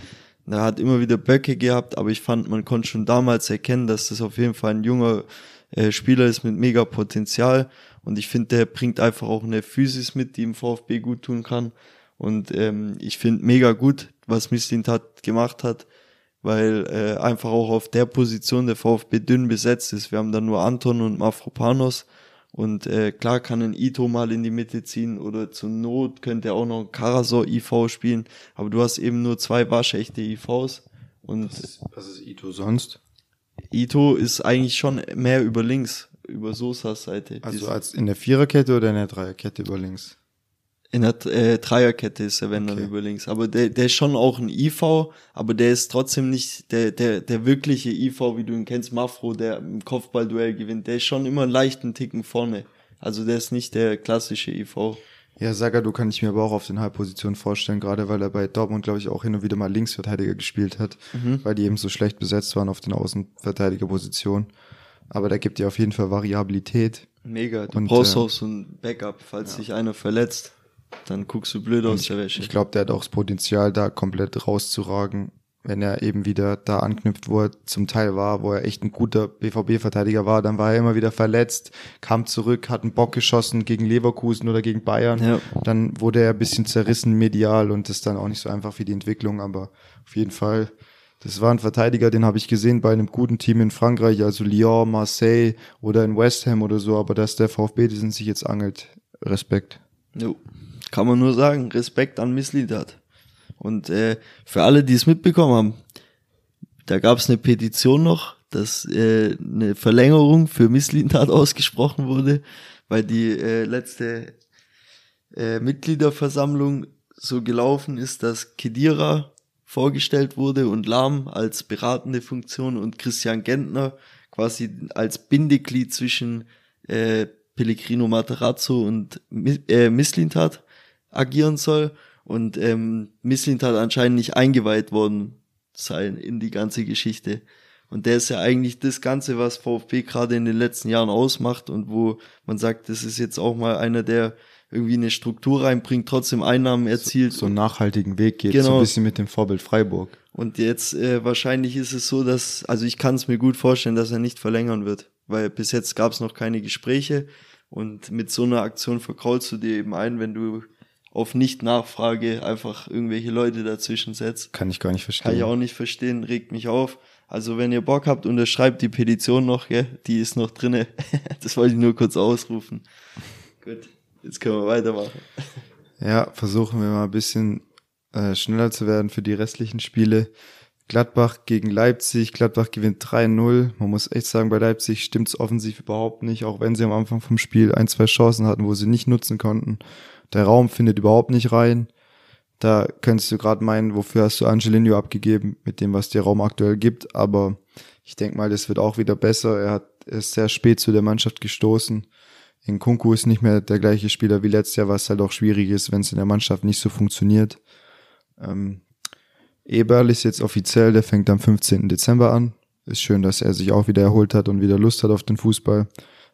Er hat immer wieder Böcke gehabt, aber ich fand, man konnte schon damals erkennen, dass das auf jeden Fall ein junger äh, Spieler ist mit mega Potenzial. Und ich finde, der bringt einfach auch eine Physis mit, die im VfB gut tun kann. Und ähm, ich finde mega gut, was Mislintat gemacht hat, weil äh, einfach auch auf der Position der VfB dünn besetzt ist. Wir haben da nur Anton und Mafropanos und äh, klar kann ein Ito mal in die Mitte ziehen oder zur Not könnte er auch noch Karasor IV spielen, aber du hast eben nur zwei waschechte IVs. Und was ist, was ist Ito sonst? Ito ist eigentlich schon mehr über links, über Sosas Seite. Also als in der Viererkette oder in der Dreierkette über links? In der äh, Dreierkette ist er, wenn okay. dann über links. Aber der, der ist schon auch ein IV, aber der ist trotzdem nicht der, der, der wirkliche IV, wie du ihn kennst, Mafro, der im Kopfballduell gewinnt. Der ist schon immer einen leichten Ticken vorne. Also der ist nicht der klassische IV. Ja, Sagadu kann ich mir aber auch auf den Halbpositionen vorstellen, gerade weil er bei Dortmund, glaube ich, auch hin und wieder mal Linksverteidiger gespielt hat, mhm. weil die eben so schlecht besetzt waren auf den Außenverteidigerpositionen. Aber da gibt ja auf jeden Fall Variabilität. Mega, du und, brauchst äh, auch so ein Backup, falls ja. sich einer verletzt dann guckst du blöd aus der Wäsche. Ich glaube, der hat auch das Potenzial, da komplett rauszuragen, wenn er eben wieder da anknüpft, wo er zum Teil war, wo er echt ein guter BVB-Verteidiger war. Dann war er immer wieder verletzt, kam zurück, hat einen Bock geschossen gegen Leverkusen oder gegen Bayern. Ja. Dann wurde er ein bisschen zerrissen medial und ist dann auch nicht so einfach für die Entwicklung, aber auf jeden Fall Das war ein Verteidiger, den habe ich gesehen bei einem guten Team in Frankreich, also Lyon, Marseille oder in West Ham oder so, aber dass der VfB diesen sich jetzt angelt, Respekt. Jo. Kann man nur sagen, Respekt an Misslidat. Und äh, für alle, die es mitbekommen haben, da gab es eine Petition noch, dass äh, eine Verlängerung für Misslidat ausgesprochen wurde, weil die äh, letzte äh, Mitgliederversammlung so gelaufen ist, dass Kedira vorgestellt wurde und Lahm als beratende Funktion und Christian Gentner quasi als Bindeglied zwischen äh, Pellegrino Materazzo und äh, Misslintat agieren soll und ähm, Misslintat anscheinend nicht eingeweiht worden sein in die ganze Geschichte. Und der ist ja eigentlich das Ganze, was VfB gerade in den letzten Jahren ausmacht und wo man sagt, das ist jetzt auch mal einer, der irgendwie eine Struktur reinbringt, trotzdem Einnahmen erzielt. So, so einen nachhaltigen Weg geht, genau. so ein bisschen mit dem Vorbild Freiburg. Und jetzt äh, wahrscheinlich ist es so, dass, also ich kann es mir gut vorstellen, dass er nicht verlängern wird, weil bis jetzt gab es noch keine Gespräche und mit so einer Aktion verkraulst du dir eben ein, wenn du auf Nicht-Nachfrage einfach irgendwelche Leute dazwischen setzt. Kann ich gar nicht verstehen. Kann ich auch nicht verstehen, regt mich auf. Also wenn ihr Bock habt, unterschreibt die Petition noch, gell? die ist noch drinne. das wollte ich nur kurz ausrufen. Gut. Jetzt können wir weitermachen. Ja, versuchen wir mal ein bisschen äh, schneller zu werden für die restlichen Spiele. Gladbach gegen Leipzig. Gladbach gewinnt 3-0. Man muss echt sagen, bei Leipzig stimmt es offensiv überhaupt nicht, auch wenn sie am Anfang vom Spiel ein, zwei Chancen hatten, wo sie nicht nutzen konnten. Der Raum findet überhaupt nicht rein. Da könntest du gerade meinen, wofür hast du Angelino abgegeben mit dem, was der Raum aktuell gibt. Aber ich denke mal, das wird auch wieder besser. Er hat ist sehr spät zu der Mannschaft gestoßen. In Kunku ist nicht mehr der gleiche Spieler wie letztes Jahr, was halt auch schwierig ist, wenn es in der Mannschaft nicht so funktioniert. Ähm, Eberl ist jetzt offiziell, der fängt am 15. Dezember an. Ist schön, dass er sich auch wieder erholt hat und wieder Lust hat auf den Fußball.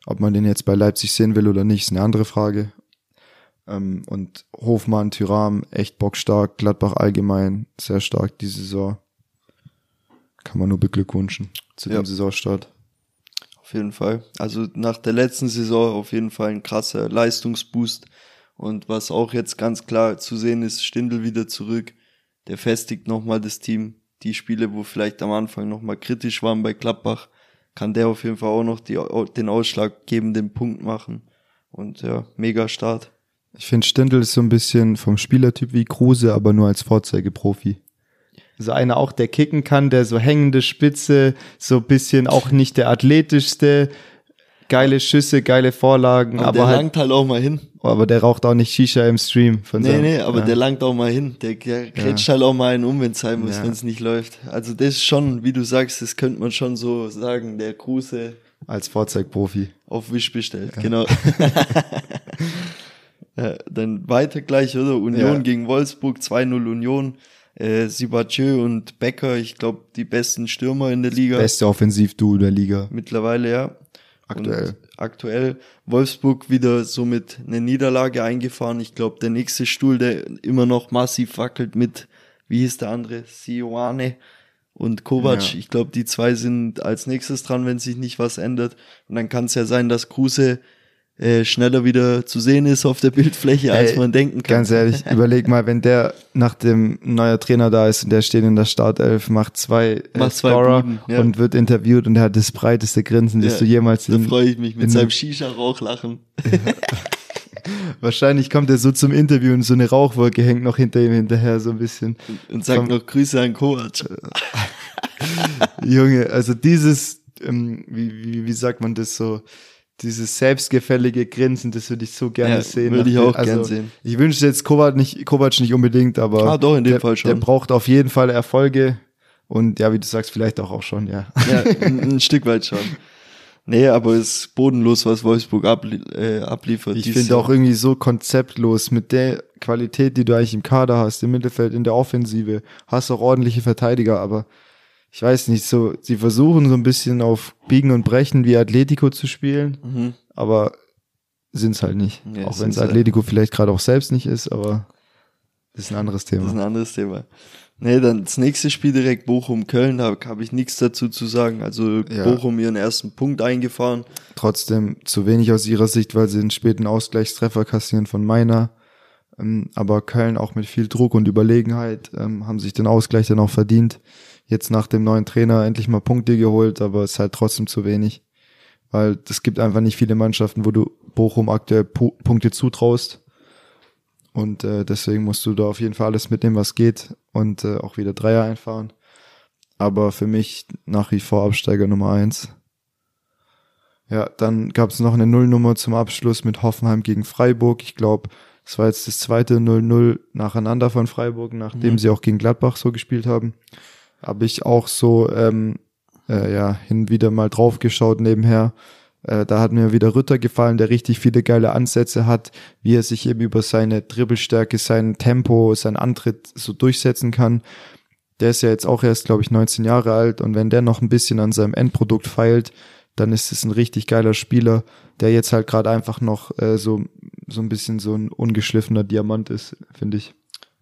Ob man den jetzt bei Leipzig sehen will oder nicht, ist eine andere Frage. Ähm, und Hofmann, Tyram, echt bockstark. Gladbach allgemein sehr stark diese Saison. Kann man nur beglückwünschen zu ja. dem Saisonstart auf jeden Fall. Also nach der letzten Saison auf jeden Fall ein krasser Leistungsboost. Und was auch jetzt ganz klar zu sehen ist, Stindel wieder zurück. Der festigt nochmal das Team. Die Spiele, wo vielleicht am Anfang nochmal kritisch waren bei Klappbach, kann der auf jeden Fall auch noch die, den ausschlaggebenden Punkt machen. Und ja, mega Start. Ich finde Stindel ist so ein bisschen vom Spielertyp wie Kruse, aber nur als Vorzeigeprofi so einer auch, der kicken kann, der so hängende Spitze, so ein bisschen auch nicht der athletischste, geile Schüsse, geile Vorlagen. Aber, aber der halt, langt halt auch mal hin. Aber der raucht auch nicht Shisha im Stream. Von nee, seinem, nee, aber ja. der langt auch mal hin. Der, der kretscht ja. halt auch mal einen um, wenn es sein muss, ja. wenn es nicht läuft. Also das ist schon, wie du sagst, das könnte man schon so sagen, der Kruse. Als Vorzeigprofi. Auf Wisch bestellt, genau. dann weiter gleich, oder? Union gegen Wolfsburg, 2-0 Union äh, Sibachö und Becker, ich glaube, die besten Stürmer in der Liga. Beste Offensivduo der Liga. Mittlerweile, ja. Aktuell. Und aktuell. Wolfsburg wieder somit eine Niederlage eingefahren. Ich glaube, der nächste Stuhl, der immer noch massiv wackelt mit, wie hieß der andere? Sioane und Kovac. Ja. Ich glaube, die zwei sind als nächstes dran, wenn sich nicht was ändert. Und dann kann es ja sein, dass Kruse äh, schneller wieder zu sehen ist auf der Bildfläche, als Ey, man denken kann. Ganz ehrlich, überleg mal, wenn der nach dem neuer Trainer da ist und der steht in der Startelf, macht zwei, äh, macht Scorer Buden, ja. und wird interviewt und er hat das breiteste Grinsen, das ja, du jemals Da freue ich mich mit seinem Shisha-Rauchlachen. Wahrscheinlich kommt er so zum Interview und so eine Rauchwolke hängt noch hinter ihm hinterher so ein bisschen. Und, und sagt Komm. noch Grüße an Kovac. Junge, also dieses, ähm, wie, wie, wie sagt man das so, dieses selbstgefällige Grinsen, das würde ich so gerne ja, sehen. Würde ich auch also, gerne sehen. Ich wünsche jetzt Kovac nicht, Kovac nicht unbedingt, aber ah, doch, in dem der, Fall schon. der braucht auf jeden Fall Erfolge und ja, wie du sagst, vielleicht auch, auch schon, ja. Ja, ein, ein Stück weit schon. Nee, aber es ist bodenlos, was Wolfsburg ablie äh, abliefert. Ich finde auch irgendwie so konzeptlos mit der Qualität, die du eigentlich im Kader hast, im Mittelfeld, in der Offensive, hast auch ordentliche Verteidiger, aber ich weiß nicht, so, sie versuchen so ein bisschen auf Biegen und Brechen wie Atletico zu spielen, mhm. aber sind's halt nicht. Ja, auch wenn es Atletico vielleicht gerade auch selbst nicht ist, aber das ist ein anderes Thema. Das ist ein anderes Thema. Nee, dann das nächste Spiel direkt Bochum-Köln, da habe ich nichts dazu zu sagen. Also ja. Bochum ihren ersten Punkt eingefahren. Trotzdem zu wenig aus ihrer Sicht, weil sie einen späten Ausgleichstreffer kassieren von Meiner. Ähm, aber Köln auch mit viel Druck und Überlegenheit ähm, haben sich den Ausgleich dann auch verdient jetzt nach dem neuen Trainer endlich mal Punkte geholt, aber es ist halt trotzdem zu wenig. Weil es gibt einfach nicht viele Mannschaften, wo du Bochum aktuell Pu Punkte zutraust. Und äh, deswegen musst du da auf jeden Fall alles mitnehmen, was geht und äh, auch wieder Dreier einfahren. Aber für mich nach wie vor Absteiger Nummer eins. Ja, dann gab es noch eine Nullnummer zum Abschluss mit Hoffenheim gegen Freiburg. Ich glaube, es war jetzt das zweite 0-0 nacheinander von Freiburg, nachdem Mhm. sie auch gegen Gladbach so gespielt haben. Habe ich auch so ähm, äh, ja hin wieder mal drauf geschaut nebenher. Äh, da hat mir wieder Rütter gefallen, der richtig viele geile Ansätze hat, wie er sich eben über seine Dribbelstärke, sein Tempo, sein Antritt so durchsetzen kann. Der ist ja jetzt auch erst, glaube ich, 19 Jahre alt und wenn der noch ein bisschen an seinem Endprodukt feilt, dann ist es ein richtig geiler Spieler, der jetzt halt gerade einfach noch äh, so so ein bisschen so ein ungeschliffener Diamant ist, finde ich.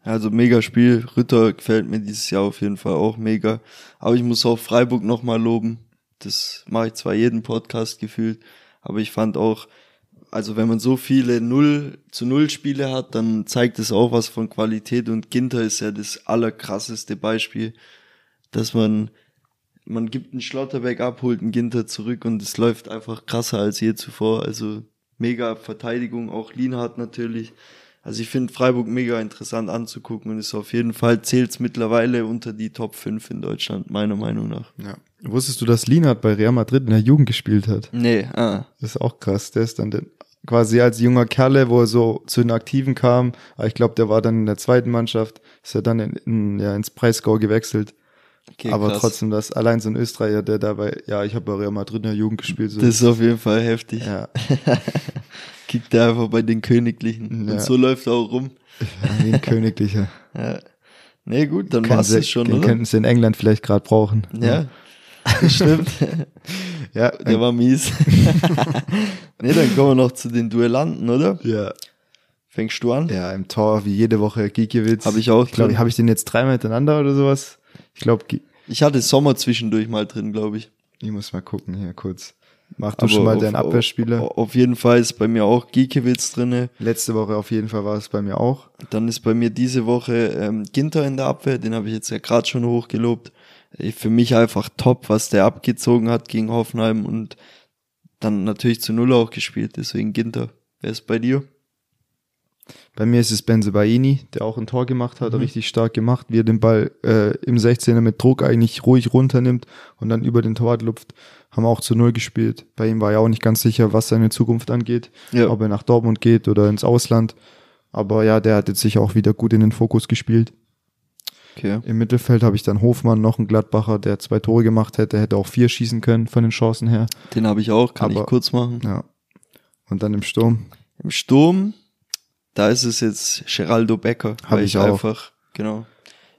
Also mega Spiel. Ritter gefällt mir dieses Jahr auf jeden Fall auch mega. Aber ich muss auch Freiburg nochmal loben. Das mache ich zwar jeden Podcast gefühlt, aber ich fand auch, also wenn man so viele Null zu Null Spiele hat, dann zeigt es auch was von Qualität und Ginter ist ja das allerkrasseste Beispiel, dass man, man gibt einen Schlotterbeck ab, holt einen Ginter zurück und es läuft einfach krasser als je zuvor. Also mega Verteidigung, auch Lienhardt natürlich. Also ich finde Freiburg mega interessant anzugucken und ist auf jeden Fall zählt mittlerweile unter die Top 5 in Deutschland, meiner Meinung nach. Ja. Wusstest du, dass Lienhardt bei Real Madrid in der Jugend gespielt hat? Nee, ah. Das ist auch krass. Der ist dann quasi als junger Kerle, wo er so zu den Aktiven kam, aber ich glaube, der war dann in der zweiten Mannschaft, ist er dann in, in, ja, ins Breisgau gewechselt. Okay, aber krass. trotzdem, das allein so ein Österreicher, der dabei, ja, ich habe bei Real Madrid in der Jugend gespielt. So. Das ist auf jeden Fall heftig. ja, Kickt er einfach bei den Königlichen. Ja. Und so läuft er auch rum. wie ein Königlicher. Ja. Nee, gut, dann sie- es schon, den oder? könnten sie in England vielleicht gerade brauchen. Ja. Das stimmt. Ja, Der war mies. nee, dann kommen wir noch zu den Duellanten, oder? ja. Fängst du an? Ja, im Tor wie jede Woche Gikiewicz. Hab ich auch Ich glaube, habe ich den jetzt dreimal hintereinander oder sowas? Ich glaube, Ich hatte Sommer zwischendurch mal drin, glaube ich. ich muss mal gucken hier kurz. Mach du schon mal auf- deinen Abwehrspieler. Auf, auf jeden Fall ist bei mir auch Giekewitz drinne. Letzte Woche auf jeden Fall war es bei mir auch. Dann ist bei mir diese Woche ähm, Ginter in der Abwehr, den habe ich jetzt ja gerade schon hochgelobt. Äh, Für mich einfach top, was der abgezogen hat gegen Hoffenheim und dann natürlich zu Null auch gespielt, deswegen Ginter. Wer ist bei dir? Bei mir ist es Benze Baini, der auch ein Tor gemacht Mhm. hat, richtig stark gemacht, wie er den Ball äh, im 16er mit Druck eigentlich ruhig runternimmt und dann über den Torwart lupft. Haben auch zu Null gespielt. Bei ihm war ja auch nicht ganz sicher, was seine Zukunft angeht, Ja. ob er nach Dortmund geht oder ins Ausland. Aber ja, der hat jetzt sicher auch wieder gut in den Fokus gespielt. Okay. Im Mittelfeld habe ich dann Hofmann, noch einen Gladbacher, der zwei Tore gemacht hätte, hätte auch vier schießen können von den Chancen her. Den habe ich auch, kann Aber- ich kurz machen. Ja. Und dann im Sturm. Im Sturm, da ist es jetzt Geraldo Becker. Hab weil ich auch. einfach, genau.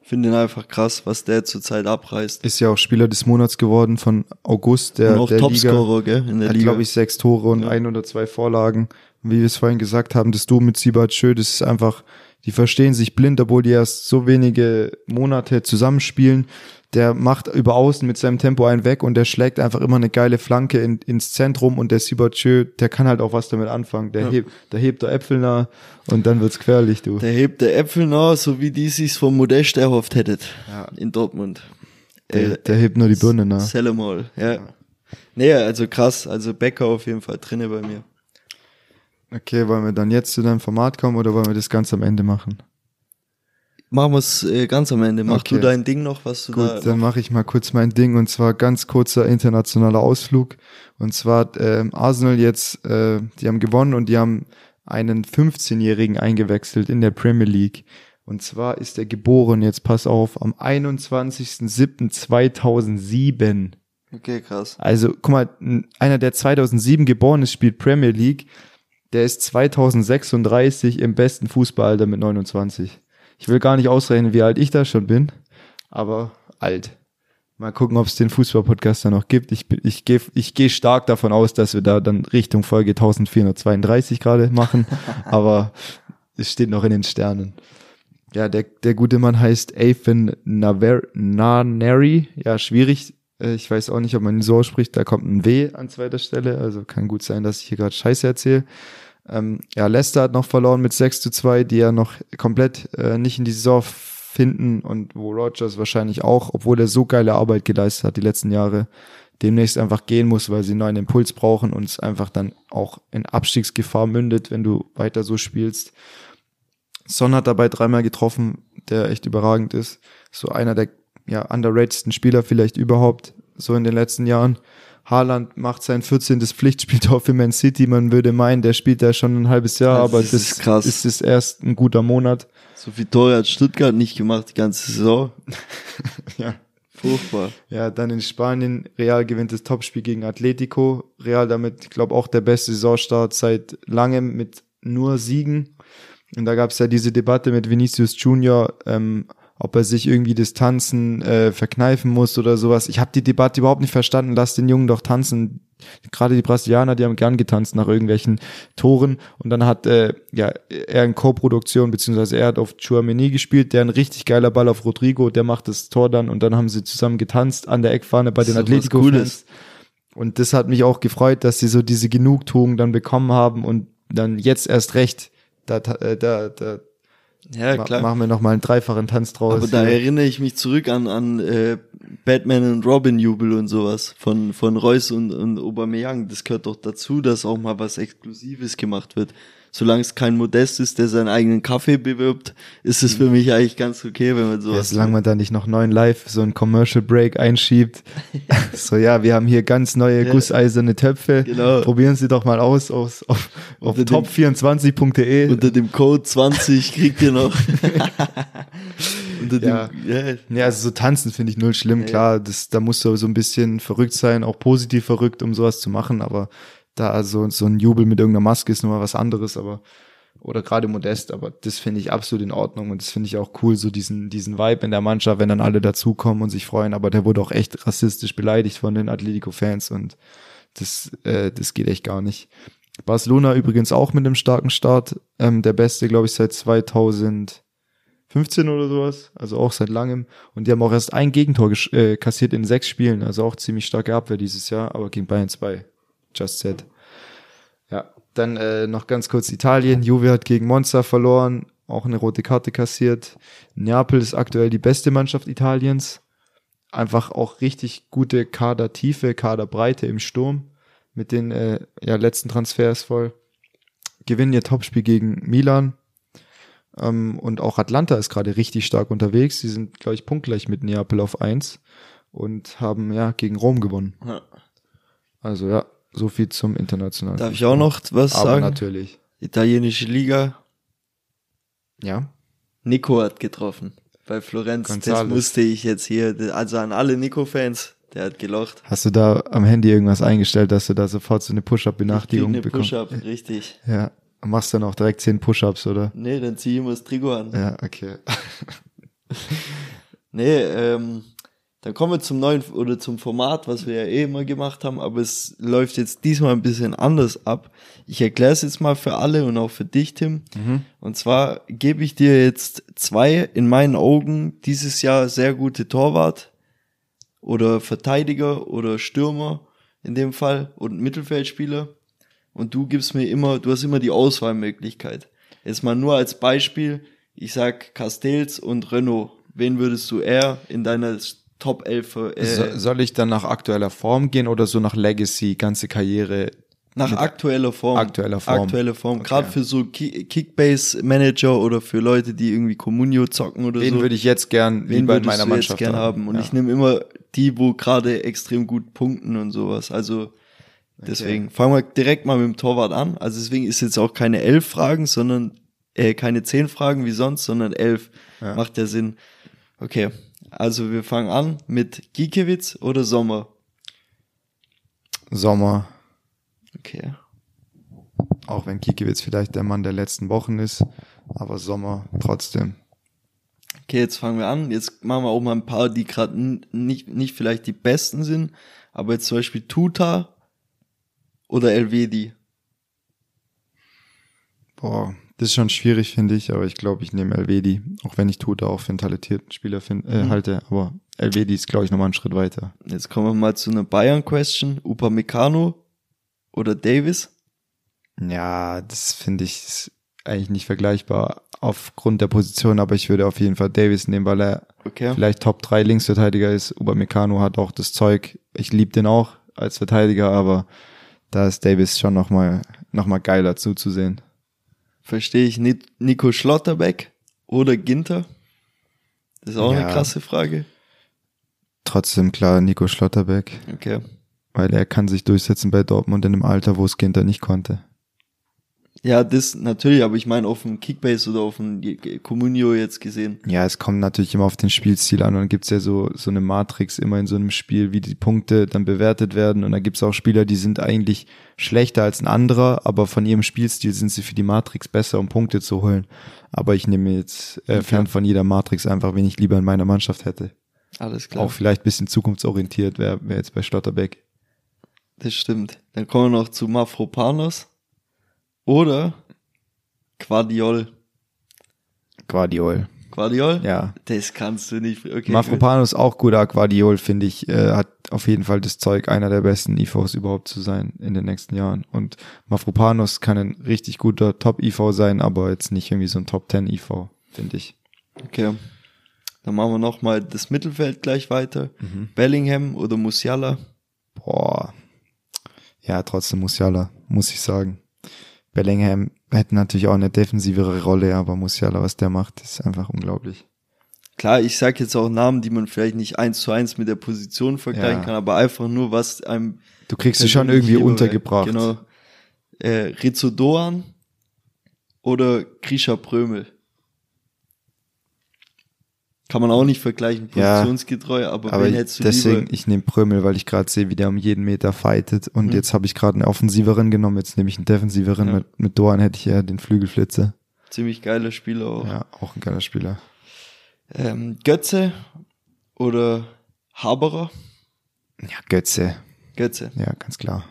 Ich finde ihn einfach krass, was der zurzeit abreißt. Ist ja auch Spieler des Monats geworden von August, der, und auch der Liga. Topscorer, gell, in der hat, Liga. glaube ich, sechs Tore und Ja. ein oder zwei Vorlagen. Und wie wir es vorhin gesagt haben, das Duo mit Siebert Schö, das ist einfach, die verstehen sich blind, obwohl die erst so wenige Monate zusammenspielen. Der macht über außen mit seinem Tempo einen weg und der schlägt einfach immer eine geile Flanke in, ins Zentrum und der Siebert Schö, der kann halt auch was damit anfangen. Der Ja. hebt, der hebt der Äpfel nah und dann wird's gefährlich, du. Der hebt der Äpfel nach, so wie die sich's vom Modest erhofft hättet. Ja. In Dortmund. Der, Äh, der hebt nur die Birne nah. Sell 'em all, ja. Nee, also krass, also Becker auf jeden Fall drinne bei mir. Okay, wollen wir dann jetzt zu deinem Format kommen oder wollen wir das ganz am Ende machen? Machen wir's äh, ganz am Ende. Mach Okay. du dein Ding noch, was du Gut, da. dann mache ich mal kurz mein Ding und zwar ganz kurzer internationaler Ausflug. Und zwar ähm, Arsenal jetzt, äh, die haben gewonnen und die haben einen 15-Jährigen eingewechselt in der Premier League. Und zwar ist er geboren, jetzt pass auf, am 21.07.2007. Okay, krass. Also, guck mal, einer, der 2007 geboren ist, spielt Premier League. Der ist 2036 im besten Fußballalter mit 29. Ich will gar nicht ausrechnen, wie alt ich da schon bin, aber alt. Mal gucken, ob es den Fußball-Podcast da noch gibt. Ich, ich gehe ich geh stark davon aus, dass wir da dann Richtung Folge 1432 gerade machen, aber es steht noch in den Sternen. Ja, der, der gute Mann heißt Athan Naver- Naneri. Ja, schwierig. Äh, Ich weiß auch nicht, ob man ihn so ausspricht. Da kommt ein W an zweiter Stelle. Also kann gut sein, dass ich hier gerade Scheiße erzähle. Ähm, ja, Leicester hat noch verloren mit 6 zu 2, die ja noch komplett äh, nicht in die Saison finden und wo Rogers wahrscheinlich auch, obwohl er so geile Arbeit geleistet hat die letzten Jahre, demnächst einfach gehen muss, weil sie einen neuen Impuls brauchen und es einfach dann auch in Abstiegsgefahr mündet, wenn du weiter so spielst. Son hat dabei dreimal getroffen, der echt überragend ist. So einer der ja, underratedsten Spieler vielleicht überhaupt, so in den letzten Jahren. Haaland macht sein 14. Pflichtspieltor für Man City. Man würde meinen, der spielt da schon ein halbes Jahr, Also aber das das ist krass. ist es erst ein guter Monat. So viel Tore hat Stuttgart nicht gemacht die ganze Saison. Ja. Furchtbar. Ja, dann in Spanien, Real gewinnt das Topspiel gegen Atletico. Real damit, ich glaube, auch der beste Saisonstart seit langem mit nur Siegen. Und da gab es ja diese Debatte mit Vinicius Junior, ähm, ob er sich irgendwie das Tanzen äh, verkneifen muss oder sowas. Ich habe die Debatte überhaupt nicht verstanden. Lass den Jungen doch tanzen. Gerade die Brasilianer, die haben gern getanzt nach irgendwelchen Toren. Und dann hat äh, ja er in Co-Produktion, beziehungsweise er hat auf Chouameni gespielt, der ein richtig geiler Ball auf Rodrigo, der macht das Tor dann und dann haben sie zusammen getanzt an der Eckfahne bei Das den Atletico-Fans. Cooles. Und das hat mich auch gefreut, dass sie so diese Genugtuung dann bekommen haben und dann jetzt erst recht, da, äh, da, da Ja, klar. machen wir nochmal einen dreifachen Tanz draus. Aber da erinnere ich mich zurück an, an äh, Batman und Robin Jubel und sowas von, von Reus und, und Aubameyang. Das gehört doch dazu, dass auch mal was Exklusives gemacht wird. Solange es kein Modest ist, der seinen eigenen Kaffee bewirbt, ist es für mich eigentlich ganz okay, wenn man ja, sowas solange man da nicht noch neuen Live so einen Commercial Break einschiebt. so, ja, wir haben hier ganz neue Ja. gusseiserne Töpfe. Genau. Probieren Sie doch mal aus auf, auf, auf Unter dem- top24.de. Unter dem Code 20 kriegt ihr noch. Ja. dem, ja, Ja, also so tanzen finde ich null schlimm. Nee. Klar, das, da musst du so ein bisschen verrückt sein, auch positiv verrückt, um sowas zu machen. Aber da also so ein Jubel mit irgendeiner Maske ist nochmal was anderes. Aber oder gerade modest. Aber das finde ich absolut in Ordnung und das finde ich auch cool, so diesen diesen Vibe in der Mannschaft, wenn dann alle dazukommen und sich freuen. Aber der wurde auch echt rassistisch beleidigt von den Atletico-Fans und das äh, das geht echt gar nicht. Barcelona übrigens auch mit einem starken Start. Ähm, der beste, glaube ich, seit 2000. 15 oder sowas, also auch seit langem. Und die haben auch erst ein Gegentor äh, kassiert in sechs Spielen, also auch ziemlich starke Abwehr dieses Jahr, aber gegen Bayern 2. Just said. Dann äh, noch ganz kurz Italien. Juve hat gegen Monza verloren, auch eine rote Karte kassiert. Neapel ist aktuell die beste Mannschaft Italiens. Einfach auch richtig gute Kadertiefe, Kaderbreite im Sturm mit den äh, ja, letzten Transfers voll. Gewinnen ihr Topspiel gegen Milan. Ähm, und auch Atlanta ist gerade richtig stark unterwegs. Sie sind, glaube ich, punktgleich mit Neapel auf eins und haben ja gegen Rom gewonnen. Also ja, so viel zum internationalen. Darf ich auch noch was Aber sagen? natürlich. Italienische Liga. Ja. Nico hat getroffen. Bei Florenz. Das Gonzales. musste ich jetzt hier, also an alle Nico-Fans, der hat gelocht. Hast du da am Handy irgendwas eingestellt, dass du da sofort so eine Push-Up-Benachrichtigung bekommst? Push-Up, richtig. Ja. Machst dann auch direkt zehn Push-Ups, oder? Nee, dann zieh ich immer das Trikot an. Ja, okay. Nee, ähm, dann kommen wir zum neuen oder zum Format, was wir ja eh immer gemacht haben, aber es läuft jetzt diesmal ein bisschen anders ab. Ich erkläre es jetzt mal für alle und auch für dich, Tim. Und zwar gebe ich dir jetzt zwei in meinen Augen dieses Jahr sehr gute Torwart oder Verteidiger oder Stürmer in dem Fall und Mittelfeldspieler. Und du gibst mir immer, du hast immer die Auswahlmöglichkeit. Jetzt mal nur als Beispiel, ich sag Castells und Renault. Wen würdest du eher in deiner Top 11 äh, so, soll ich dann nach aktueller Form gehen oder so nach Legacy, ganze Karriere? nach aktueller Form? aktueller Form. Aktuelle Form. Okay. Gerade für so Ki- Kickbase-Manager oder für Leute, die irgendwie Communio zocken oder Wen so. würde ich jetzt gern Wen lieber in meiner du Mannschaft jetzt gern haben? Und Ja. ich nehme immer die, wo gerade extrem gut punkten und sowas. Also deswegen fangen wir direkt mal mit dem Torwart an. Also deswegen ist jetzt auch keine elf Fragen, sondern äh, keine zehn Fragen wie sonst, sondern elf. Ja. Macht ja Sinn. Okay, also wir fangen an mit Giekewitz oder Sommer. Sommer, Okay. auch wenn Kikiewicz vielleicht der Mann der letzten Wochen ist, aber Sommer trotzdem. Okay, jetzt fangen wir an. Jetzt machen wir auch mal ein paar, die gerade nicht, nicht vielleicht die besten sind, aber jetzt zum Beispiel Tuta oder Elvedi. Boah, das ist schon schwierig, finde ich, aber ich glaube, ich nehme Elvedi, auch wenn ich Tuta auch für einen talentierten Spieler find, äh, Mhm. halte, aber Elvedi ist, glaube ich, nochmal einen Schritt weiter. Jetzt kommen wir mal zu einer Bayern-Question. Upamecano oder Davis? Ja, das finde ich eigentlich nicht vergleichbar. aufgrund der Position, aber ich würde auf jeden Fall Davis nehmen, weil er Okay. vielleicht Top 3 Linksverteidiger ist. Upamecano hat auch das Zeug. Ich liebe den auch als Verteidiger, aber da ist Davis schon nochmal noch mal geiler zuzusehen. Verstehe ich. Ni- Nico Schlotterbeck oder Ginter? Das ist auch Ja. eine krasse Frage. Trotzdem klar Nico Schlotterbeck, Okay. weil er kann sich durchsetzen bei Dortmund in einem Alter, wo es Ginter nicht konnte. Ja, das natürlich, aber ich meine auf dem Kickbase oder auf dem Comunio jetzt gesehen. Ja, es kommt natürlich immer auf den Spielstil an und dann gibt's ja so, so eine Matrix immer in so einem Spiel, wie die Punkte dann bewertet werden und da gibt's auch Spieler, die sind eigentlich schlechter als ein anderer, aber von ihrem Spielstil sind sie für die Matrix besser, um Punkte zu holen. Aber ich nehme jetzt äh, fern von jeder Matrix einfach, wen ich lieber in meiner Mannschaft hätte. Alles klar. Auch vielleicht bisschen zukunftsorientiert wäre wär jetzt bei Schlotterbeck. Das stimmt. Dann kommen wir noch zu Mafropanos oder Quadiol. Guardiol. Quadiol? Ja. Das kannst du nicht. Okay, Mafropanos auch guter Guardiol, finde ich, äh, hat auf jeden Fall das Zeug, einer der besten IVs überhaupt zu sein in den nächsten Jahren. Und Mafropanos kann ein richtig guter Top-IV sein, aber jetzt nicht irgendwie so ein Top-10-IV, finde ich. Okay. Dann machen wir noch mal das Mittelfeld gleich weiter. Bellingham oder Musiala? Boah. Ja, trotzdem Musiala, muss ich sagen. Bellingham hätte natürlich auch eine defensivere Rolle, aber Musiala, was der macht, ist einfach unglaublich. Klar, ich sag jetzt auch Namen, die man vielleicht nicht eins zu eins mit der Position vergleichen Ja. kann, aber einfach nur, was einem Du kriegst sie schon irgendwie lieber untergebracht. Genau. Äh, Rizzo Doan oder Grisha Prömel. Kann man auch nicht vergleichen, Ja. positionsgetreu, aber, Aber wen hättest du deswegen, lieber? ich nehme Prömel, weil ich gerade sehe, wie der um jeden Meter fightet. Und Mhm. jetzt habe ich gerade einen offensiveren genommen, jetzt nehme ich einen defensiveren. Ja. Mit, mit Doan hätte ich ja den Flügelflitzer. Ziemlich geiler Spieler auch. Ja, auch ein geiler Spieler. Ähm, Götze oder Haberer? Ja, Götze. Götze. Ja, ganz klar.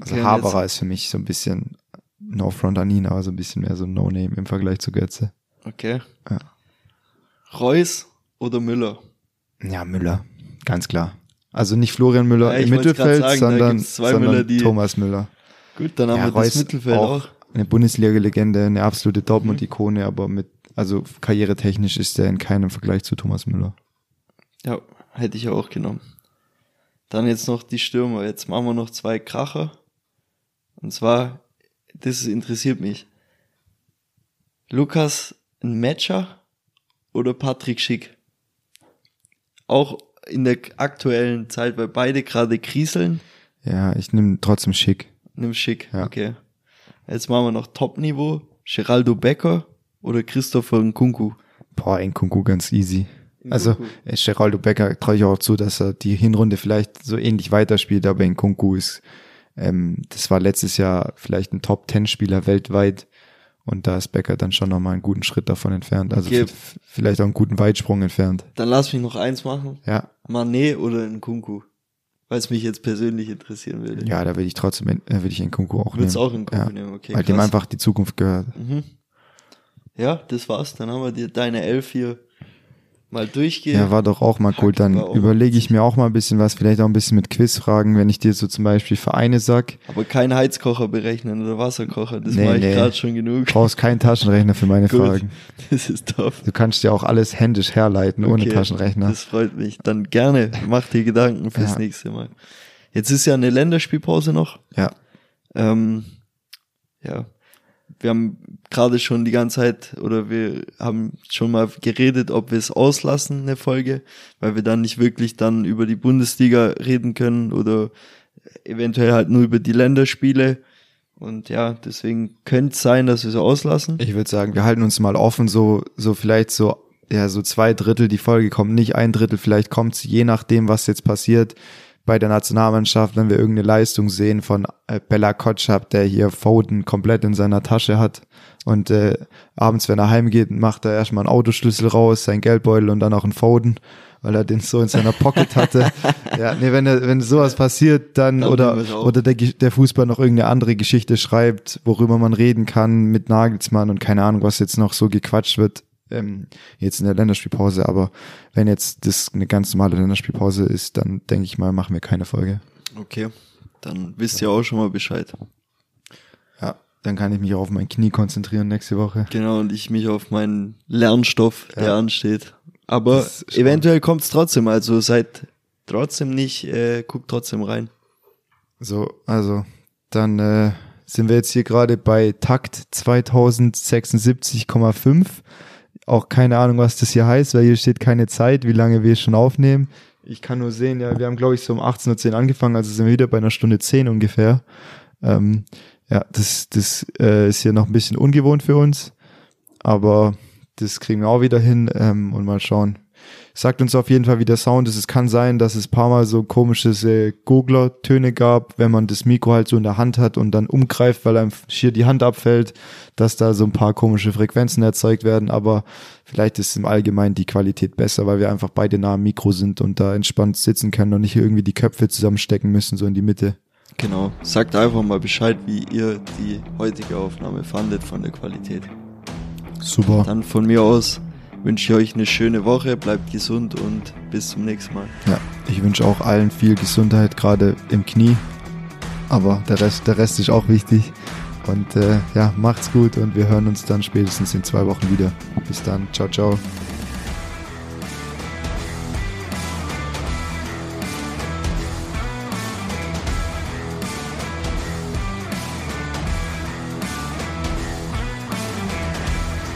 Also Okay, Haberer ist für mich so ein bisschen No Front an ihn, aber so ein bisschen mehr so ein No-Name im Vergleich zu Götze. Okay. Ja. Reus oder Müller? Ja, Müller. Ganz klar. Also nicht Florian Müller Ja, im Mittelfeld, sagen, sondern, sondern Müller, die- Thomas Müller. Gut, dann haben Ja, wir das Reus Mittelfeld auch. Eine Bundesliga-Legende, eine absolute Mhm. Dortmund-Ikone, aber mit, also karrieretechnisch ist er in keinem Vergleich zu Thomas Müller. Ja, hätte ich ja auch genommen. Dann jetzt noch die Stürmer. Jetzt machen wir noch zwei Kracher. Und zwar, das interessiert mich. Lukas ein Matcher oder Patrick Schick? Auch in der aktuellen Zeit, weil beide gerade kriseln, Ja, ich nehme trotzdem schick. nimm Schick. Ja. Okay. Jetzt machen wir noch Top-Niveau. Geraldo Becker oder Christopher Nkunku? Boah, Nkunku ganz easy. Also, äh, Geraldo Becker traue ich auch zu, dass er die Hinrunde vielleicht so ähnlich weiterspielt, aber Nkunku ist, ähm, das war letztes Jahr vielleicht ein Top-10-Spieler weltweit und da ist Becker dann schon nochmal einen guten Schritt davon entfernt. Also f- vielleicht auch einen guten Weitsprung entfernt. Dann lass mich noch eins machen. Ja, Mané oder Nkunku? Weil es mich jetzt persönlich interessieren würde. ja, da würde ich trotzdem, äh, würde ich Nkunku auch Würdest nehmen. auch Nkunku ja, nehmen, okay. weil dem krass. einfach die Zukunft gehört. Mhm. Ja, das war's. Dann haben wir dir deine Elf hier mal durchge. Ja, war doch auch mal cool. Dann überlege ich mir auch mal ein bisschen was, vielleicht auch ein bisschen mit Quizfragen, wenn ich dir so zum Beispiel Vereine sag. Aber kein Heizkocher berechnen oder Wasserkocher. Das Nee, mache ich nee. gerade schon genug. Du brauchst keinen Taschenrechner für meine Gut. Fragen. Das ist top. Du kannst ja auch alles händisch herleiten, ohne Okay, Taschenrechner. Das freut mich. Dann gerne. Mach dir Gedanken fürs Ja. nächste Mal. Jetzt ist ja eine Länderspielpause noch. Ja. Ähm, ja, wir haben gerade schon die ganze Zeit oder wir haben schon mal geredet, ob wir es auslassen, eine Folge, weil wir dann nicht wirklich dann über die Bundesliga reden können oder eventuell halt nur über die Länderspiele. Und ja, deswegen könnte es sein, dass wir es auslassen. Ich würde sagen, wir halten uns mal offen, so, so vielleicht so, ja, so zwei Drittel die Folge kommt, nicht ein Drittel, vielleicht kommt's je nachdem, was jetzt passiert bei der Nationalmannschaft, wenn wir irgendeine Leistung sehen von äh, Bella Kotschap, der hier Foden komplett in seiner Tasche hat und äh, abends, wenn er heimgeht, macht er erstmal einen Autoschlüssel raus, sein Geldbeutel und dann auch einen Foden, weil er den so in seiner Pocket hatte. ja, nee, wenn wenn sowas passiert, dann, Dann oder, oder der, der Fußball noch irgendeine andere Geschichte schreibt, worüber man reden kann mit Nagelsmann und keine Ahnung, was jetzt noch so gequatscht wird, ähm, jetzt in der Länderspielpause. Aber wenn jetzt das eine ganz normale Länderspielpause ist, dann denke ich mal, machen wir keine Folge. Okay, dann wisst ihr auch schon mal Bescheid. Ja. dann kann ich mich auch auf mein Knie konzentrieren nächste Woche. Genau, und ich mich auf meinen Lernstoff, der Ja. ansteht. Aber eventuell kommt's trotzdem, also seid trotzdem nicht, äh, guckt trotzdem rein. So, also dann äh, sind wir jetzt hier gerade bei Takt 2076,5. Auch keine Ahnung, was das hier heißt, weil hier steht keine Zeit, wie lange wir schon aufnehmen. Ich kann nur sehen, ja, wir haben glaube ich so um 18.10 Uhr angefangen, also sind wir wieder bei einer Stunde 10 ungefähr. Ähm, ja, das, das äh, ist hier noch ein bisschen ungewohnt für uns, aber das kriegen wir auch wieder hin ähm, und mal schauen. Sagt uns auf jeden Fall, wie der Sound ist. Es kann sein, dass es paar Mal so komisches äh, Gurgler-Töne gab, wenn man das Mikro halt so in der Hand hat und dann umgreift, weil einem schier die Hand abfällt, dass da so ein paar komische Frequenzen erzeugt werden. Aber vielleicht ist im Allgemeinen die Qualität besser, weil wir einfach beide nah am Mikro sind und da entspannt sitzen können und nicht irgendwie die Köpfe zusammenstecken müssen, so in die Mitte. Genau. Sagt einfach mal Bescheid, wie ihr die heutige Aufnahme fandet von der Qualität. Super. Dann von mir aus wünsche ich euch eine schöne Woche, bleibt gesund und bis zum nächsten Mal. Ja, ich wünsche auch allen viel Gesundheit, gerade im Knie. Aber der Rest, der Rest ist auch wichtig. Und äh, ja, macht's gut und wir hören uns dann spätestens in zwei Wochen wieder. Bis dann. Ciao, ciao.